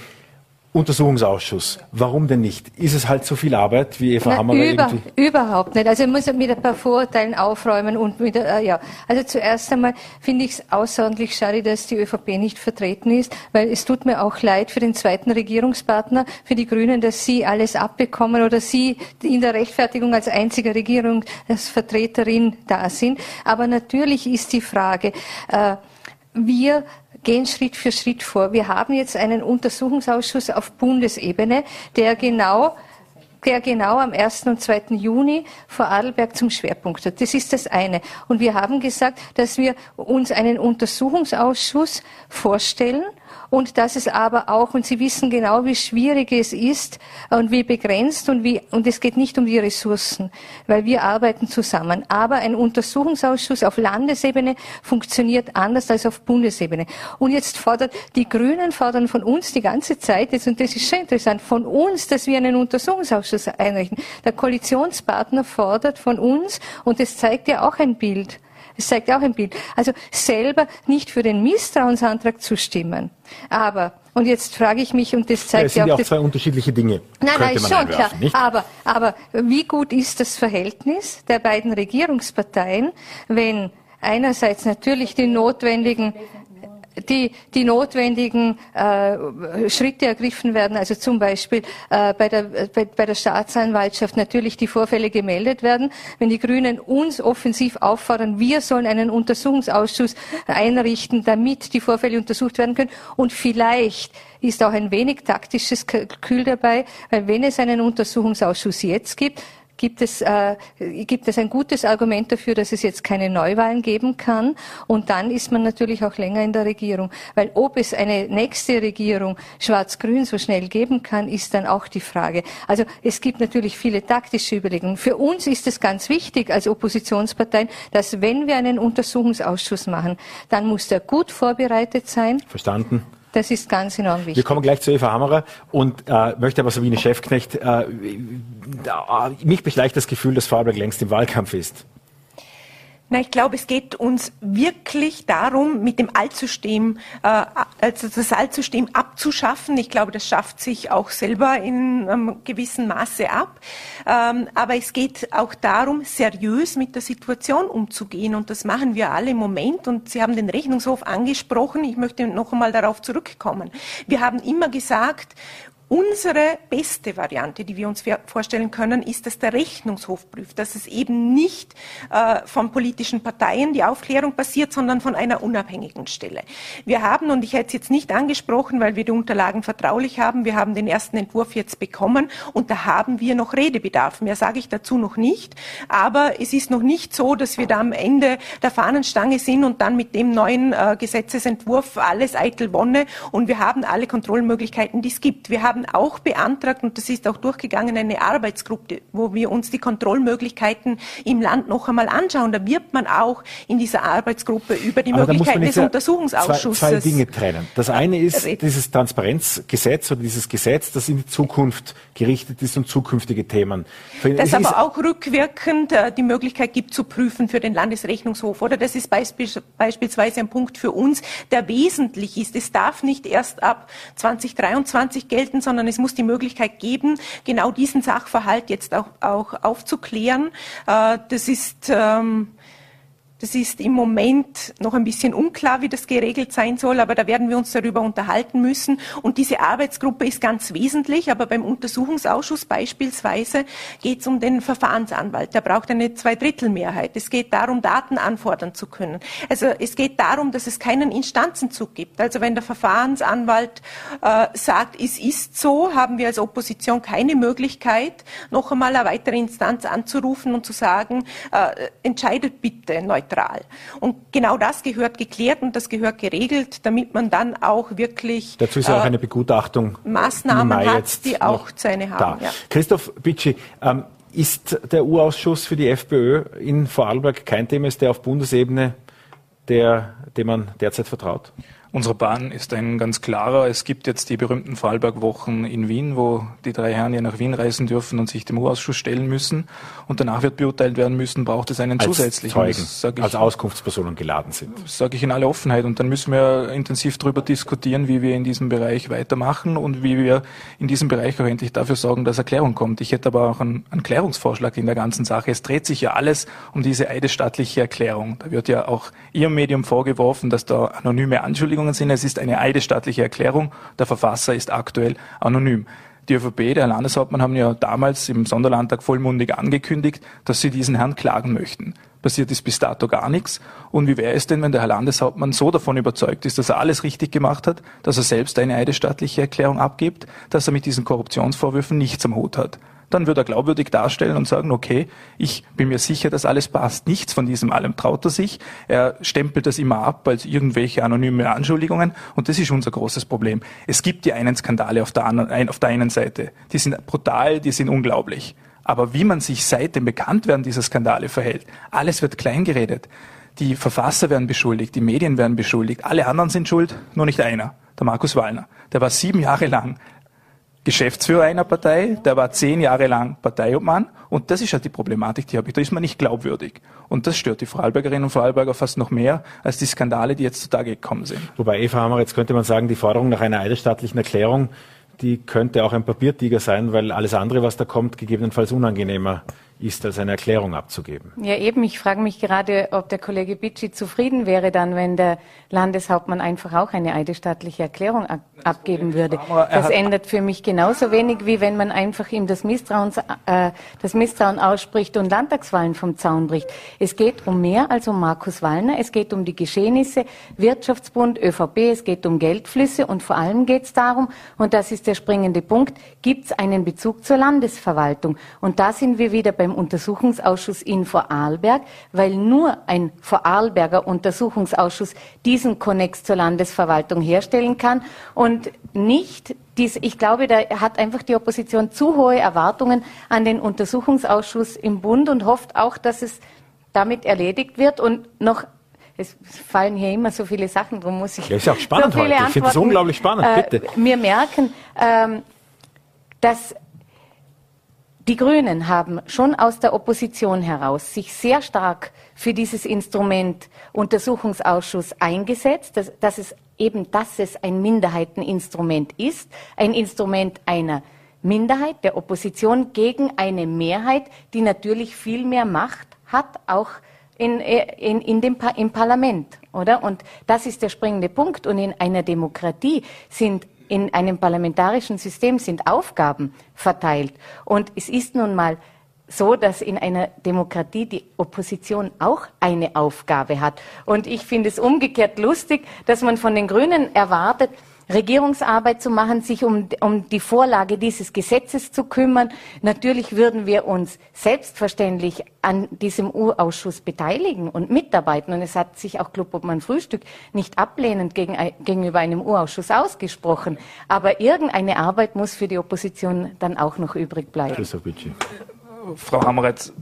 Untersuchungsausschuss. Warum denn nicht? Ist es halt so viel Arbeit, wie Eva Hammer über, Überhaupt nicht. Also ich muss mit ein paar Vorurteilen aufräumen und mit, äh, ja. Also zuerst einmal finde ich es außerordentlich schade, dass die ÖVP nicht vertreten ist, weil es tut mir auch leid für den zweiten Regierungspartner, für die Grünen, dass sie alles abbekommen oder sie in der Rechtfertigung als einziger Regierungsvertreterin da sind. Aber natürlich ist die Frage, äh, wir gehen Schritt für Schritt vor. Wir haben jetzt einen Untersuchungsausschuss auf Bundesebene, der genau der genau am 1. und 2. Juni vor Adelberg zum Schwerpunkt hat. Das ist das eine. Und wir haben gesagt, dass wir uns einen Untersuchungsausschuss vorstellen, und dass es aber auch, und Sie wissen genau, wie schwierig es ist und wie begrenzt und wie, und es geht nicht um die Ressourcen, weil wir arbeiten zusammen. Aber ein Untersuchungsausschuss auf Landesebene funktioniert anders als auf Bundesebene. Und jetzt fordert, die Grünen fordern von uns die ganze Zeit, jetzt, und das ist schon interessant, von uns, dass wir einen Untersuchungsausschuss einrichten. Der Koalitionspartner fordert von uns, und das zeigt ja auch ein Bild, das zeigt auch ein Bild. Also selber nicht für den Misstrauensantrag zu stimmen. Aber, und jetzt frage ich mich, und das zeigt ja, es sind ja auch zwei unterschiedliche Dinge. Nein, nein, schon klar. Nicht? Aber, aber wie gut ist das Verhältnis der beiden Regierungsparteien, wenn einerseits natürlich die notwendigen die, die notwendigen äh, Schritte ergriffen werden, also zum Beispiel äh, bei, der, bei, bei der Staatsanwaltschaft natürlich die Vorfälle gemeldet werden. Wenn die Grünen uns offensiv auffordern, wir sollen einen Untersuchungsausschuss einrichten, damit die Vorfälle untersucht werden können und vielleicht ist auch ein wenig taktisches Kalkül dabei, weil wenn es einen Untersuchungsausschuss jetzt gibt, gibt es, äh, gibt es ein gutes Argument dafür, dass es jetzt keine Neuwahlen geben kann. Und dann ist man natürlich auch länger in der Regierung. Weil ob es eine nächste Regierung schwarz-grün so schnell geben kann, ist dann auch die Frage. Also es gibt natürlich viele taktische Überlegungen. Für uns ist es ganz wichtig als Oppositionsparteien, dass wenn wir einen Untersuchungsausschuss machen, dann muss der gut vorbereitet sein. Verstanden. Das ist ganz enorm wichtig. Wir kommen gleich zu Eva Hammerer und äh, möchte aber Sabine Chefknecht, äh, mich beschleicht das Gefühl, dass Vorarlberg längst im Wahlkampf ist. Na, ich glaube, es geht uns wirklich darum, mit dem Altsystem, äh, also das Altsystem abzuschaffen. Ich glaube, das schafft sich auch selber in einem gewissen Maße ab. Ähm, aber es geht auch darum, seriös mit der Situation umzugehen. Und das machen wir alle im Moment. Und Sie haben den Rechnungshof angesprochen. Ich möchte noch einmal darauf zurückkommen. Wir haben immer gesagt, Unsere beste Variante, die wir uns vorstellen können, ist, dass der Rechnungshof prüft, dass es eben nicht äh, von politischen Parteien die Aufklärung passiert, sondern von einer unabhängigen Stelle. Wir haben, und ich hätte es jetzt nicht angesprochen, weil wir die Unterlagen vertraulich haben, wir haben den ersten Entwurf jetzt bekommen und da haben wir noch Redebedarf. Mehr sage ich dazu noch nicht, aber es ist noch nicht so, dass wir da am Ende der Fahnenstange sind und dann mit dem neuen äh, Gesetzesentwurf alles eitel wonne und wir haben alle Kontrollmöglichkeiten, die es gibt. Wir haben haben auch beantragt, und das ist auch durchgegangen, eine Arbeitsgruppe, wo wir uns die Kontrollmöglichkeiten im Land noch einmal anschauen. Da wird man auch in dieser Arbeitsgruppe über die Aber Möglichkeiten des Untersuchungsausschusses. Zwei, zwei Dinge trennen. Das eine ist dieses Transparenzgesetz oder dieses Gesetz, das in die Zukunft gerichtet ist und zukünftige Themen. Das aber auch rückwirkend äh, die Möglichkeit gibt zu prüfen für den Landesrechnungshof. Oder das ist beispielsweise ein Punkt für uns, der wesentlich ist. Es darf nicht erst ab 2023 gelten, sondern es muss die Möglichkeit geben, genau diesen Sachverhalt jetzt auch, auch aufzuklären. Äh, das ist ähm, das ist im Moment noch ein bisschen unklar, wie das geregelt sein soll, aber da werden wir uns darüber unterhalten müssen. Und diese Arbeitsgruppe ist ganz wesentlich, aber beim Untersuchungsausschuss beispielsweise geht es um den Verfahrensanwalt. Der braucht eine Zweidrittelmehrheit. Es geht darum, Daten anfordern zu können. Also es geht darum, dass es keinen Instanzenzug gibt. Also wenn der Verfahrensanwalt äh, sagt, es ist so, haben wir als Opposition keine Möglichkeit, noch einmal eine weitere Instanz anzurufen und zu sagen, äh, entscheidet bitte neutral neutral. Und genau das gehört geklärt und das gehört geregelt, damit man dann auch wirklich Dazu ist ja auch äh, eine Begutachtung Maßnahmen hat, die auch Zähne haben. Ja. Christoph Bitschi, ähm, ist der U-Ausschuss für die FPÖ in Vorarlberg kein Thema, ist der auf Bundesebene, der, dem man derzeit vertraut? Unsere Bahn ist ein ganz klarer. Es gibt jetzt die berühmten Vorarlberg-Wochen in Wien, wo die drei Herren ja nach Wien reisen dürfen und sich dem U-Ausschuss stellen müssen. Und danach wird beurteilt werden müssen, braucht es einen als zusätzlichen. Zeugen, ich, als Auskunftspersonen geladen sind. Sage ich in aller Offenheit. Und dann müssen wir intensiv darüber diskutieren, wie wir in diesem Bereich weitermachen und wie wir in diesem Bereich auch endlich dafür sorgen, dass Erklärung kommt. Ich hätte aber auch einen, einen Klärungsvorschlag in der ganzen Sache. Es dreht sich ja alles um diese eidesstattliche Erklärung. Da wird ja auch Ihrem Medium vorgeworfen, dass da anonyme Anschuldigungen Anschuldigungen sind. Es ist eine eidesstattliche Erklärung. Der Verfasser ist aktuell anonym. Die ÖVP, der Herr Landeshauptmann, haben ja damals im Sonderlandtag vollmundig angekündigt, dass sie diesen Herrn klagen möchten. Passiert ist bis dato gar nichts. Und wie wäre es denn, wenn der Herr Landeshauptmann so davon überzeugt ist, dass er alles richtig gemacht hat, dass er selbst eine eidesstattliche Erklärung abgibt, dass er mit diesen Korruptionsvorwürfen nichts am Hut hat? Dann würde er glaubwürdig darstellen und sagen, okay, ich bin mir sicher, dass alles passt. Nichts von diesem allem traut er sich. Er stempelt das immer ab als irgendwelche anonyme Anschuldigungen und das ist unser großes Problem. Es gibt die einen Skandale auf der, anderen, auf der einen Seite. Die sind brutal, die sind unglaublich. Aber wie man sich seit dem Bekanntwerden dieser Skandale verhält, alles wird kleingeredet. Die Verfasser werden beschuldigt, die Medien werden beschuldigt, alle anderen sind schuld, nur nicht einer, der Markus Wallner. Der war sieben Jahre lang Geschäftsführer einer Partei, der war zehn Jahre lang Parteiobmann und das ist halt die Problematik, die habe ich. Da ist man nicht glaubwürdig. Und das stört die Vorarlbergerinnen und Vorarlberger fast noch mehr als die Skandale, die jetzt zutage gekommen sind. Wobei, Eva Hammer, jetzt könnte man sagen, die Forderung nach einer eidesstaatlichen Erklärung, die könnte auch ein Papiertiger sein, weil alles andere, was da kommt, gegebenenfalls unangenehmer ist, als eine Erklärung abzugeben. Ja, eben. Ich frage mich gerade, ob der Kollege Bitschi zufrieden wäre dann, wenn der Landeshauptmann einfach auch eine eidesstaatliche Erklärung ab abgeben würde. Das ändert für mich genauso wenig, wie wenn man einfach ihm das, äh, das Misstrauen ausspricht und Landtagswahlen vom Zaun bricht. Es geht um mehr als um Markus Wallner. Es geht um die Geschehnisse, Wirtschaftsbund, ÖVP, es geht um Geldflüsse und vor allem geht es darum, und das ist der springende Punkt, gibt es einen Bezug zur Landesverwaltung? Und da sind wir wieder beim beim Untersuchungsausschuss in Vorarlberg, weil nur ein Vorarlberger Untersuchungsausschuss diesen Konnex zur Landesverwaltung herstellen kann und nicht dies, ich glaube, da hat einfach die Opposition zu hohe Erwartungen an den Untersuchungsausschuss im Bund und hofft auch, dass es damit erledigt wird und noch es fallen hier immer so viele Sachen drum, muss ich. Ja, ist auch spannend so heute. Ich finde es unglaublich spannend, äh, bitte. Wir merken, ähm, dass die Grünen haben schon aus der Opposition heraus sich sehr stark für dieses Instrument Untersuchungsausschuss eingesetzt, dass, dass es eben, dass es ein Minderheiteninstrument ist, ein Instrument einer Minderheit der Opposition gegen eine Mehrheit, die natürlich viel mehr Macht hat, auch in, in, in dem im Parlament, oder? Und das ist der springende Punkt. Und in einer Demokratie sind in einem parlamentarischen System sind Aufgaben verteilt. Und es ist nun mal so, dass in einer Demokratie die Opposition auch eine Aufgabe hat. Und ich finde es umgekehrt lustig, dass man von den Grünen erwartet, Regierungsarbeit zu machen, sich um, um die Vorlage dieses Gesetzes zu kümmern. Natürlich würden wir uns selbstverständlich an diesem U-Ausschuss beteiligen und mitarbeiten. Und es hat sich auch Club Obmann Frühstück nicht ablehnend gegen, gegenüber einem U-Ausschuss ausgesprochen. Aber irgendeine Arbeit muss für die Opposition dann auch noch übrig bleiben. Frau Hammeretz,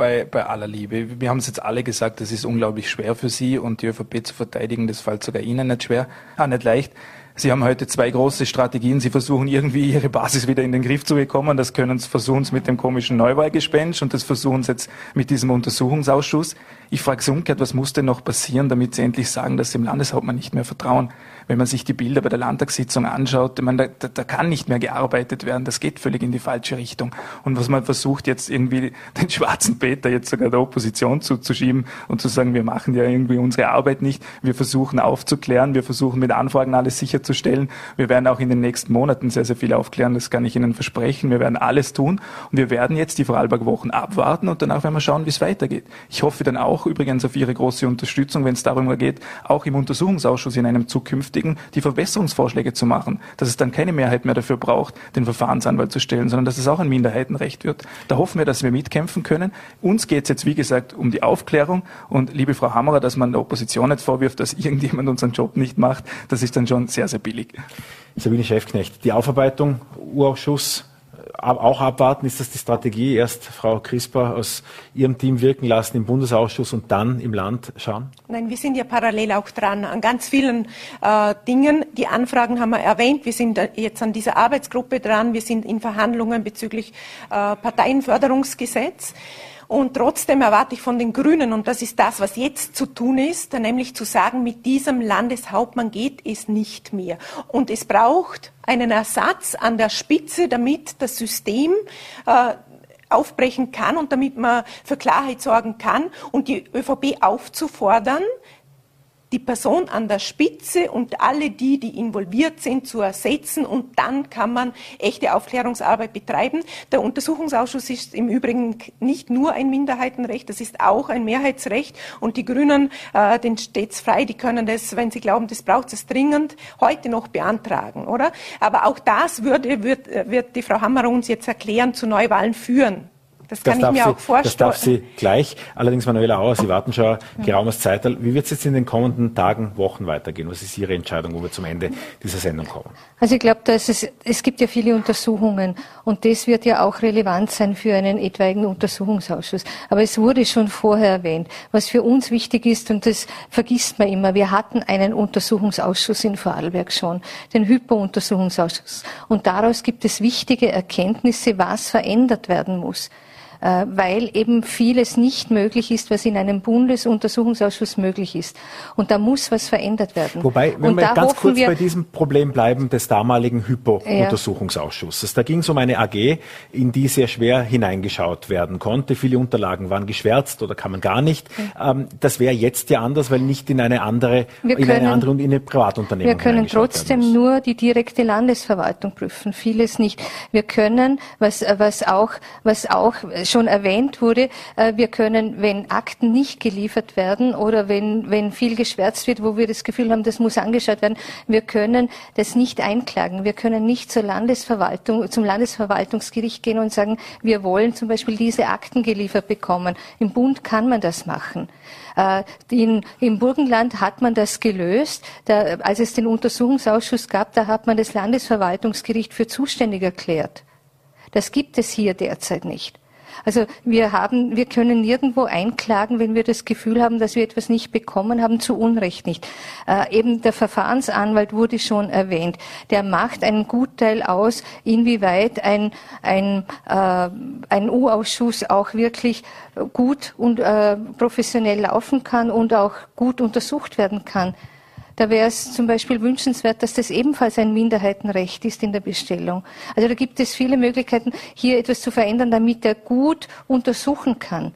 bei, bei aller Liebe. Wir haben es jetzt alle gesagt, es ist unglaublich schwer für Sie und die ÖVP zu verteidigen. Das fällt sogar Ihnen nicht schwer, auch nicht leicht. Sie haben heute zwei große Strategien. Sie versuchen irgendwie Ihre Basis wieder in den Griff zu bekommen. Das können Sie versuchen mit dem komischen Neuwahlgespenst und das versuchen Sie jetzt mit diesem Untersuchungsausschuss. Ich frage Sie umgekehrt, was muss denn noch passieren, damit Sie endlich sagen, dass Sie dem Landeshauptmann nicht mehr vertrauen? Wenn man sich die Bilder bei der Landtagssitzung anschaut, man, da, da kann nicht mehr gearbeitet werden. Das geht völlig in die falsche Richtung. Und was man versucht jetzt irgendwie den schwarzen Peter jetzt sogar der Opposition zuzuschieben und zu sagen, wir machen ja irgendwie unsere Arbeit nicht. Wir versuchen aufzuklären. Wir versuchen mit Anfragen alles sicherzustellen. Wir werden auch in den nächsten Monaten sehr, sehr viel aufklären. Das kann ich Ihnen versprechen. Wir werden alles tun. Und wir werden jetzt die Vorarlberg-Wochen abwarten und danach werden wir schauen, wie es weitergeht. Ich hoffe dann auch, übrigens auf Ihre große Unterstützung, wenn es darum geht, auch im Untersuchungsausschuss in einem zukünftigen die Verbesserungsvorschläge zu machen, dass es dann keine Mehrheit mehr dafür braucht, den Verfahrensanwalt zu stellen, sondern dass es auch ein Minderheitenrecht wird. Da hoffen wir, dass wir mitkämpfen können. Uns geht es jetzt, wie gesagt, um die Aufklärung und liebe Frau Hammerer, dass man der Opposition jetzt vorwirft, dass irgendjemand unseren Job nicht macht, das ist dann schon sehr, sehr billig. Sabine Chefknecht, die Aufarbeitung, Urausschuss, auch abwarten? Ist das die Strategie? Erst Frau Crisper aus Ihrem Team wirken lassen im Bundesausschuss und dann im Land schauen? Nein, wir sind ja parallel auch dran an ganz vielen äh, Dingen. Die Anfragen haben wir erwähnt. Wir sind jetzt an dieser Arbeitsgruppe dran. Wir sind in Verhandlungen bezüglich äh, Parteienförderungsgesetz. Und trotzdem erwarte ich von den Grünen, und das ist das, was jetzt zu tun ist, nämlich zu sagen, mit diesem Landeshauptmann geht es nicht mehr. Und es braucht einen Ersatz an der Spitze, damit das System äh, aufbrechen kann und damit man für Klarheit sorgen kann und die ÖVP aufzufordern, die Person an der Spitze und alle die, die involviert sind, zu ersetzen und dann kann man echte Aufklärungsarbeit betreiben. Der Untersuchungsausschuss ist im Übrigen nicht nur ein Minderheitenrecht, das ist auch ein Mehrheitsrecht und die Grünen, äh, steht es frei, die können das, wenn sie glauben, das braucht es dringend, heute noch beantragen, oder? Aber auch das würde, wird, wird die Frau Hammer uns jetzt erklären, zu Neuwahlen führen. Das kann das ich mir sie, auch vorstellen. Das darf sie gleich. Allerdings, Manuela Auer, Sie warten schon mhm. geraumes Zeit. Wie wird es jetzt in den kommenden Tagen, Wochen weitergehen? Was ist Ihre Entscheidung, wo wir zum Ende dieser Sendung kommen? Also ich glaube, es, es gibt ja viele Untersuchungen und das wird ja auch relevant sein für einen etwaigen Untersuchungsausschuss. Aber es wurde schon vorher erwähnt. Was für uns wichtig ist, und das vergisst man immer, wir hatten einen Untersuchungsausschuss in Vorarlberg schon, den Hypo-Untersuchungsausschuss. Und daraus gibt es wichtige Erkenntnisse, was verändert werden muss. Äh, weil eben vieles nicht möglich ist, was in einem Bundesuntersuchungsausschuss möglich ist. Und da muss was verändert werden. Wobei, wenn wir ganz kurz wir, bei diesem Problem bleiben des damaligen Hypo-Untersuchungsausschusses. Ja. Da ging es um eine AG, in die sehr schwer hineingeschaut werden konnte. Viele Unterlagen waren geschwärzt oder kann man gar nicht. Ähm, das wäre jetzt ja anders, weil nicht in eine andere, wir in eine andere und in eine Privatunternehmung. Wir können trotzdem nur die direkte Landesverwaltung prüfen, vieles nicht. Wir können, was, was auch, was auch schon erwähnt wurde, äh, wir können, wenn Akten nicht geliefert werden oder wenn, wenn viel geschwärzt wird, wo wir das Gefühl haben, das muss angeschaut werden, wir können das nicht einklagen. Wir können nicht zur Landesverwaltung, zum Landesverwaltungsgericht gehen und sagen, wir wollen zum Beispiel diese Akten geliefert bekommen. Im Bund kann man das machen. Äh, in, Im Burgenland hat man das gelöst. Da, als es den Untersuchungsausschuss gab, da hat man das Landesverwaltungsgericht für zuständig erklärt. Das gibt es hier derzeit nicht. Also wir haben, wir können nirgendwo einklagen, wenn wir das Gefühl haben, dass wir etwas nicht bekommen haben, zu Unrecht nicht. Äh, eben der Verfahrensanwalt wurde schon erwähnt. Der macht einen Gutteil aus, inwieweit ein, ein, äh, ein U-Ausschuss auch wirklich gut und äh, professionell laufen kann und auch gut untersucht werden kann. Da wäre es zum Beispiel wünschenswert, dass das ebenfalls ein Minderheitenrecht ist in der Bestellung. Also da gibt es viele Möglichkeiten, hier etwas zu verändern, damit er gut untersuchen kann.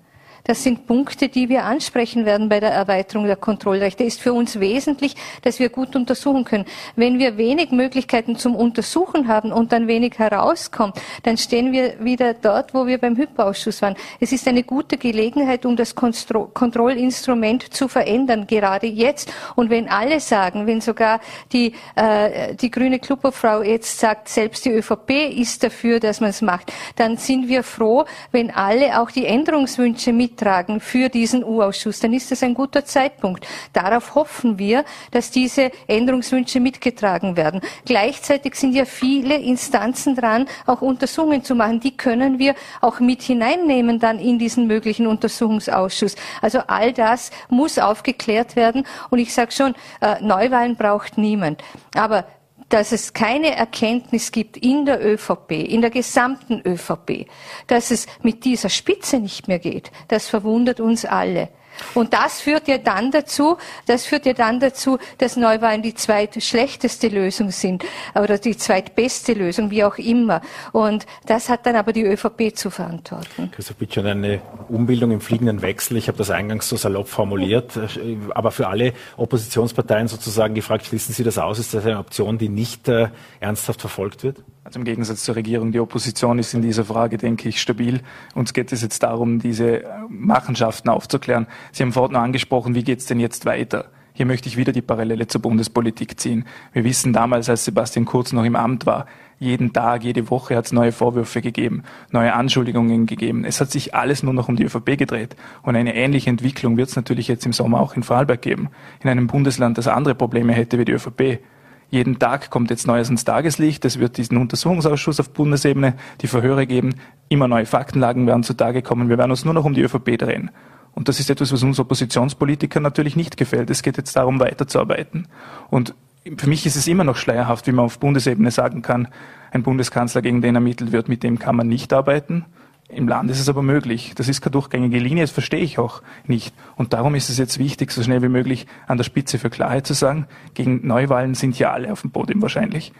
Das sind Punkte, die wir ansprechen werden bei der Erweiterung der Kontrollrechte. Ist für uns wesentlich, dass wir gut untersuchen können. Wenn wir wenig Möglichkeiten zum Untersuchen haben und dann wenig herauskommt, dann stehen wir wieder dort, wo wir beim Hyperausschuss waren. Es ist eine gute Gelegenheit, um das Kontro Kontrollinstrument zu verändern, gerade jetzt. Und wenn alle sagen, wenn sogar die, äh, die grüne Klubberfrau jetzt sagt, selbst die ÖVP ist dafür, dass man es macht, dann sind wir froh, wenn alle auch die Änderungswünsche mit beitragen für diesen U-Ausschuss, dann ist das ein guter Zeitpunkt. Darauf hoffen wir, dass diese Änderungswünsche mitgetragen werden. Gleichzeitig sind ja viele Instanzen dran, auch Untersuchungen zu machen. Die können wir auch mit hineinnehmen dann in diesen möglichen Untersuchungsausschuss. Also all das muss aufgeklärt werden. Und ich sage schon, äh, Neuwahlen braucht niemand. Aber dass es keine Erkenntnis gibt in der ÖVP, in der gesamten ÖVP, dass es mit dieser Spitze nicht mehr geht, das verwundert uns alle. Und das führt ja dann dazu, das führt ja dann dazu, dass Neuwahlen die zweitschlechteste Lösung sind oder die zweitbeste Lösung, wie auch immer. Und das hat dann aber die ÖVP zu verantworten. Christoph Bitt, schon eine Umbildung im fliegenden Wechsel. Ich habe das eingangs so salopp formuliert, aber für alle Oppositionsparteien sozusagen gefragt, schließen Sie das aus? Ist das eine Option, die nicht äh, ernsthaft verfolgt wird? Also im Gegensatz zur Regierung, die Opposition ist in dieser Frage, denke ich, stabil. Uns geht es jetzt darum, diese Machenschaften aufzuklären. Sie haben vorhin noch angesprochen, wie geht es denn jetzt weiter? Hier möchte ich wieder die Parallele zur Bundespolitik ziehen. Wir wissen damals, als Sebastian Kurz noch im Amt war, jeden Tag, jede Woche hat es neue Vorwürfe gegeben, neue Anschuldigungen gegeben. Es hat sich alles nur noch um die ÖVP gedreht. Und eine ähnliche Entwicklung wird es natürlich jetzt im Sommer auch in Vorarlberg geben. In einem Bundesland, das andere Probleme hätte wie die ÖVP. Jeden Tag kommt jetzt Neues ins Tageslicht. Es wird diesen Untersuchungsausschuss auf Bundesebene, die Verhöre geben. Immer neue Faktenlagen werden zutage kommen. Wir werden uns nur noch um die ÖVP drehen. Und das ist etwas, was uns Oppositionspolitikern natürlich nicht gefällt. Es geht jetzt darum, weiterzuarbeiten. Und für mich ist es immer noch schleierhaft, wie man auf Bundesebene sagen kann, ein Bundeskanzler, gegen den ermittelt wird, mit dem kann man nicht arbeiten. Im Land ist es aber möglich. Das ist keine durchgängige Linie, das verstehe ich auch nicht. Und darum ist es jetzt wichtig, so schnell wie möglich an der Spitze für Klarheit zu sagen, gegen Neuwahlen sind ja alle auf dem Podium wahrscheinlich.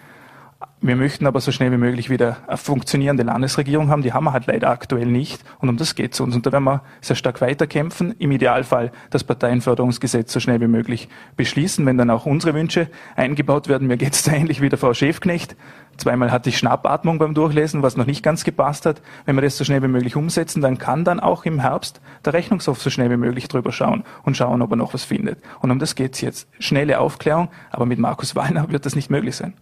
Wir möchten aber so schnell wie möglich wieder eine funktionierende Landesregierung haben. Die haben wir halt leider aktuell nicht. Und um das geht es uns. Und da werden wir sehr stark weiterkämpfen. Im Idealfall das Parteienförderungsgesetz so schnell wie möglich beschließen, wenn dann auch unsere Wünsche eingebaut werden. Mir geht es da ähnlich wie der Frau Schäfknecht. Zweimal hatte ich Schnappatmung beim Durchlesen, was noch nicht ganz gepasst hat. Wenn wir das so schnell wie möglich umsetzen, dann kann dann auch im Herbst der Rechnungshof so schnell wie möglich drüber schauen und schauen, ob er noch was findet. Und um das geht es jetzt. Schnelle Aufklärung, aber mit Markus Wallner wird das nicht möglich sein.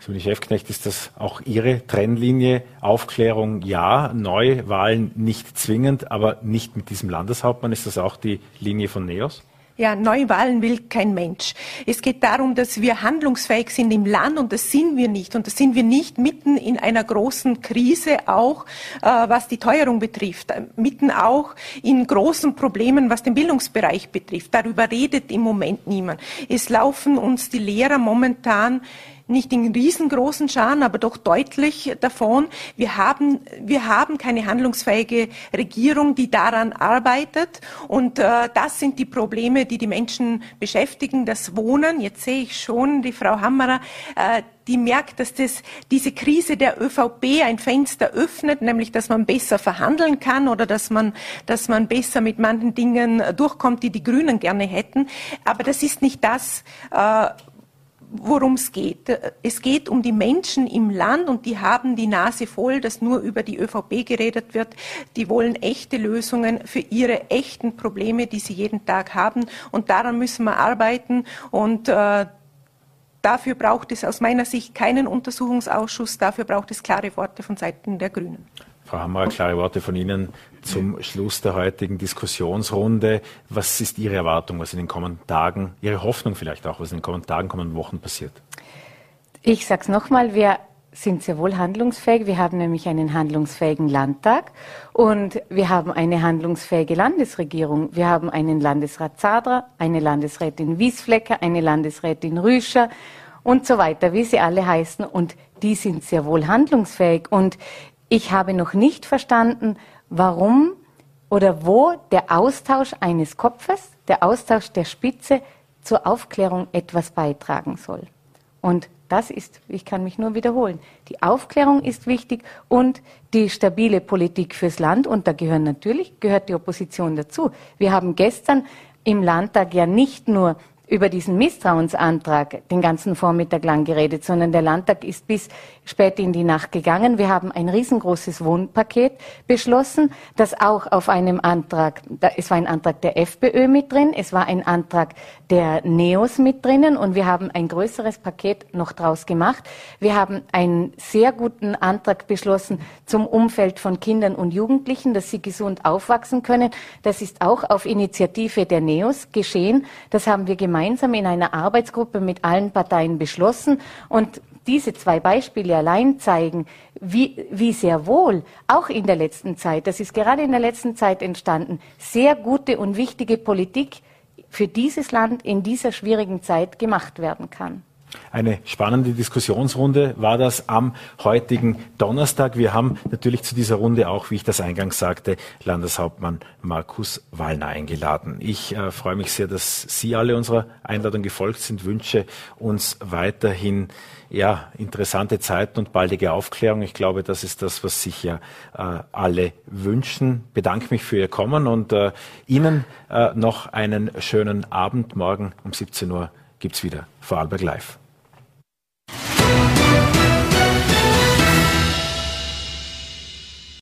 Simone Chefknecht, ist das auch Ihre Trennlinie? Aufklärung ja, Neuwahlen nicht zwingend, aber nicht mit diesem Landeshauptmann. Ist das auch die Linie von NEOS? Ja, Neuwahlen will kein Mensch. Es geht darum, dass wir handlungsfähig sind im Land und das sind wir nicht. Und das sind wir nicht mitten in einer großen Krise auch, äh, was die Teuerung betrifft, mitten auch in großen Problemen, was den Bildungsbereich betrifft. Darüber redet im Moment niemand. Es laufen uns die Lehrer momentan nicht in riesengroßen Scharen, aber doch deutlich davon. Wir haben, wir haben keine handlungsfähige Regierung, die daran arbeitet. Und äh, das sind die Probleme, die die Menschen beschäftigen. Das Wohnen, jetzt sehe ich schon die Frau Hammerer, äh, die merkt, dass das, diese Krise der ÖVP ein Fenster öffnet, nämlich dass man besser verhandeln kann oder dass man, dass man besser mit manchen Dingen durchkommt, die die Grünen gerne hätten. Aber das ist nicht das, äh, worum es geht. Es geht um die Menschen im Land und die haben die Nase voll, dass nur über die ÖVP geredet wird. Die wollen echte Lösungen für ihre echten Probleme, die sie jeden Tag haben. Und daran müssen wir arbeiten. Und äh, dafür braucht es aus meiner Sicht keinen Untersuchungsausschuss. Dafür braucht es klare Worte von Seiten der Grünen. Frau Hammer, klare Worte von Ihnen zum Schluss der heutigen Diskussionsrunde. Was ist Ihre Erwartung, was in den kommenden Tagen, Ihre Hoffnung vielleicht auch, was in den kommenden Tagen, kommenden Wochen passiert? Ich sage es nochmal, wir sind sehr wohl handlungsfähig. Wir haben nämlich einen handlungsfähigen Landtag und wir haben eine handlungsfähige Landesregierung. Wir haben einen Landesrat Zadra, eine Landesrätin Wiesflecker, eine Landesrätin Rüscher und so weiter, wie sie alle heißen. Und die sind sehr wohl handlungsfähig. Und ich habe noch nicht verstanden, warum oder wo der Austausch eines Kopfes, der Austausch der Spitze zur Aufklärung etwas beitragen soll. Und das ist, ich kann mich nur wiederholen, die Aufklärung ist wichtig und die stabile Politik fürs Land. Und da gehören natürlich, gehört die Opposition dazu. Wir haben gestern im Landtag ja nicht nur über diesen Misstrauensantrag den ganzen Vormittag lang geredet, sondern der Landtag ist bis spät in die Nacht gegangen. Wir haben ein riesengroßes Wohnpaket beschlossen, das auch auf einem Antrag, es war ein Antrag der FPÖ mit drin, es war ein Antrag der NEOS mit drinnen und wir haben ein größeres Paket noch draus gemacht. Wir haben einen sehr guten Antrag beschlossen zum Umfeld von Kindern und Jugendlichen, dass sie gesund aufwachsen können. Das ist auch auf Initiative der NEOS geschehen. Das haben wir gemeinsam in einer Arbeitsgruppe mit allen Parteien beschlossen und diese zwei Beispiele allein zeigen, wie, wie sehr wohl auch in der letzten Zeit, das ist gerade in der letzten Zeit entstanden, sehr gute und wichtige Politik für dieses Land in dieser schwierigen Zeit gemacht werden kann. Eine spannende Diskussionsrunde war das am heutigen Donnerstag. Wir haben natürlich zu dieser Runde auch, wie ich das eingangs sagte, Landeshauptmann Markus Wallner eingeladen. Ich äh, freue mich sehr, dass Sie alle unserer Einladung gefolgt sind, wünsche uns weiterhin ja, interessante Zeiten und baldige Aufklärung. Ich glaube, das ist das, was sich ja äh, alle wünschen. Bedanke mich für Ihr Kommen und äh, Ihnen äh, noch einen schönen Abend. Morgen um 17 Uhr gibt's wieder Vorarlberg Live.